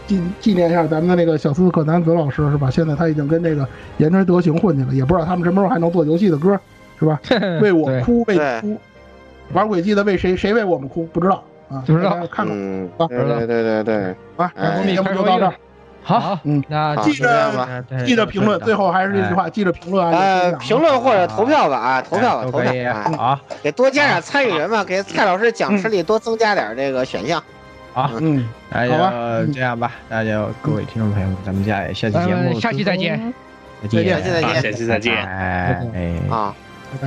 纪纪念一下咱们的那个小斯克南子老师，是吧？现在他已经跟这个言之德行混去了，也不知道他们什么时候还能做游戏的歌，是吧？为我哭，为你哭，玩轨迹的为谁？谁为我们哭？不知道啊，不知道，看看嗯，啊，对对对对对，啊，我们节目就到这儿。好，嗯，那好记就这样吧着记着评论，最后还是那句话，记着评论啊，呃，评论或者投票吧啊，投票吧，投票，好，给多加点参与人嘛，给蔡老师讲师里多增加点这个选项。好，嗯，那好吧。就这样吧，那就各位听众朋友们，咱们下下期节目下期再见，再见，下期再见，下期再见。哎哎，啊。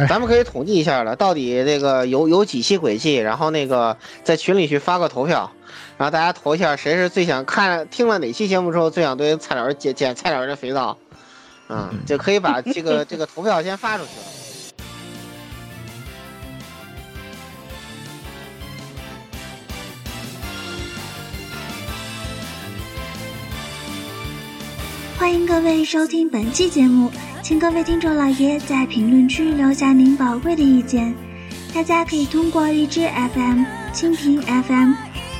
咱们可以统计一下了，到底这个有有几期轨迹，然后那个在群里去发个投票，然后大家投一下谁是最想看听了哪期节目之后最想对蔡老师捡捡蔡老师的肥皂，嗯，就可以把这个这个投票先发出去了。欢迎各位收听本期节目，请各位听众老爷在评论区留下您宝贵的意见。大家可以通过荔枝 FM、蜻蜓 FM、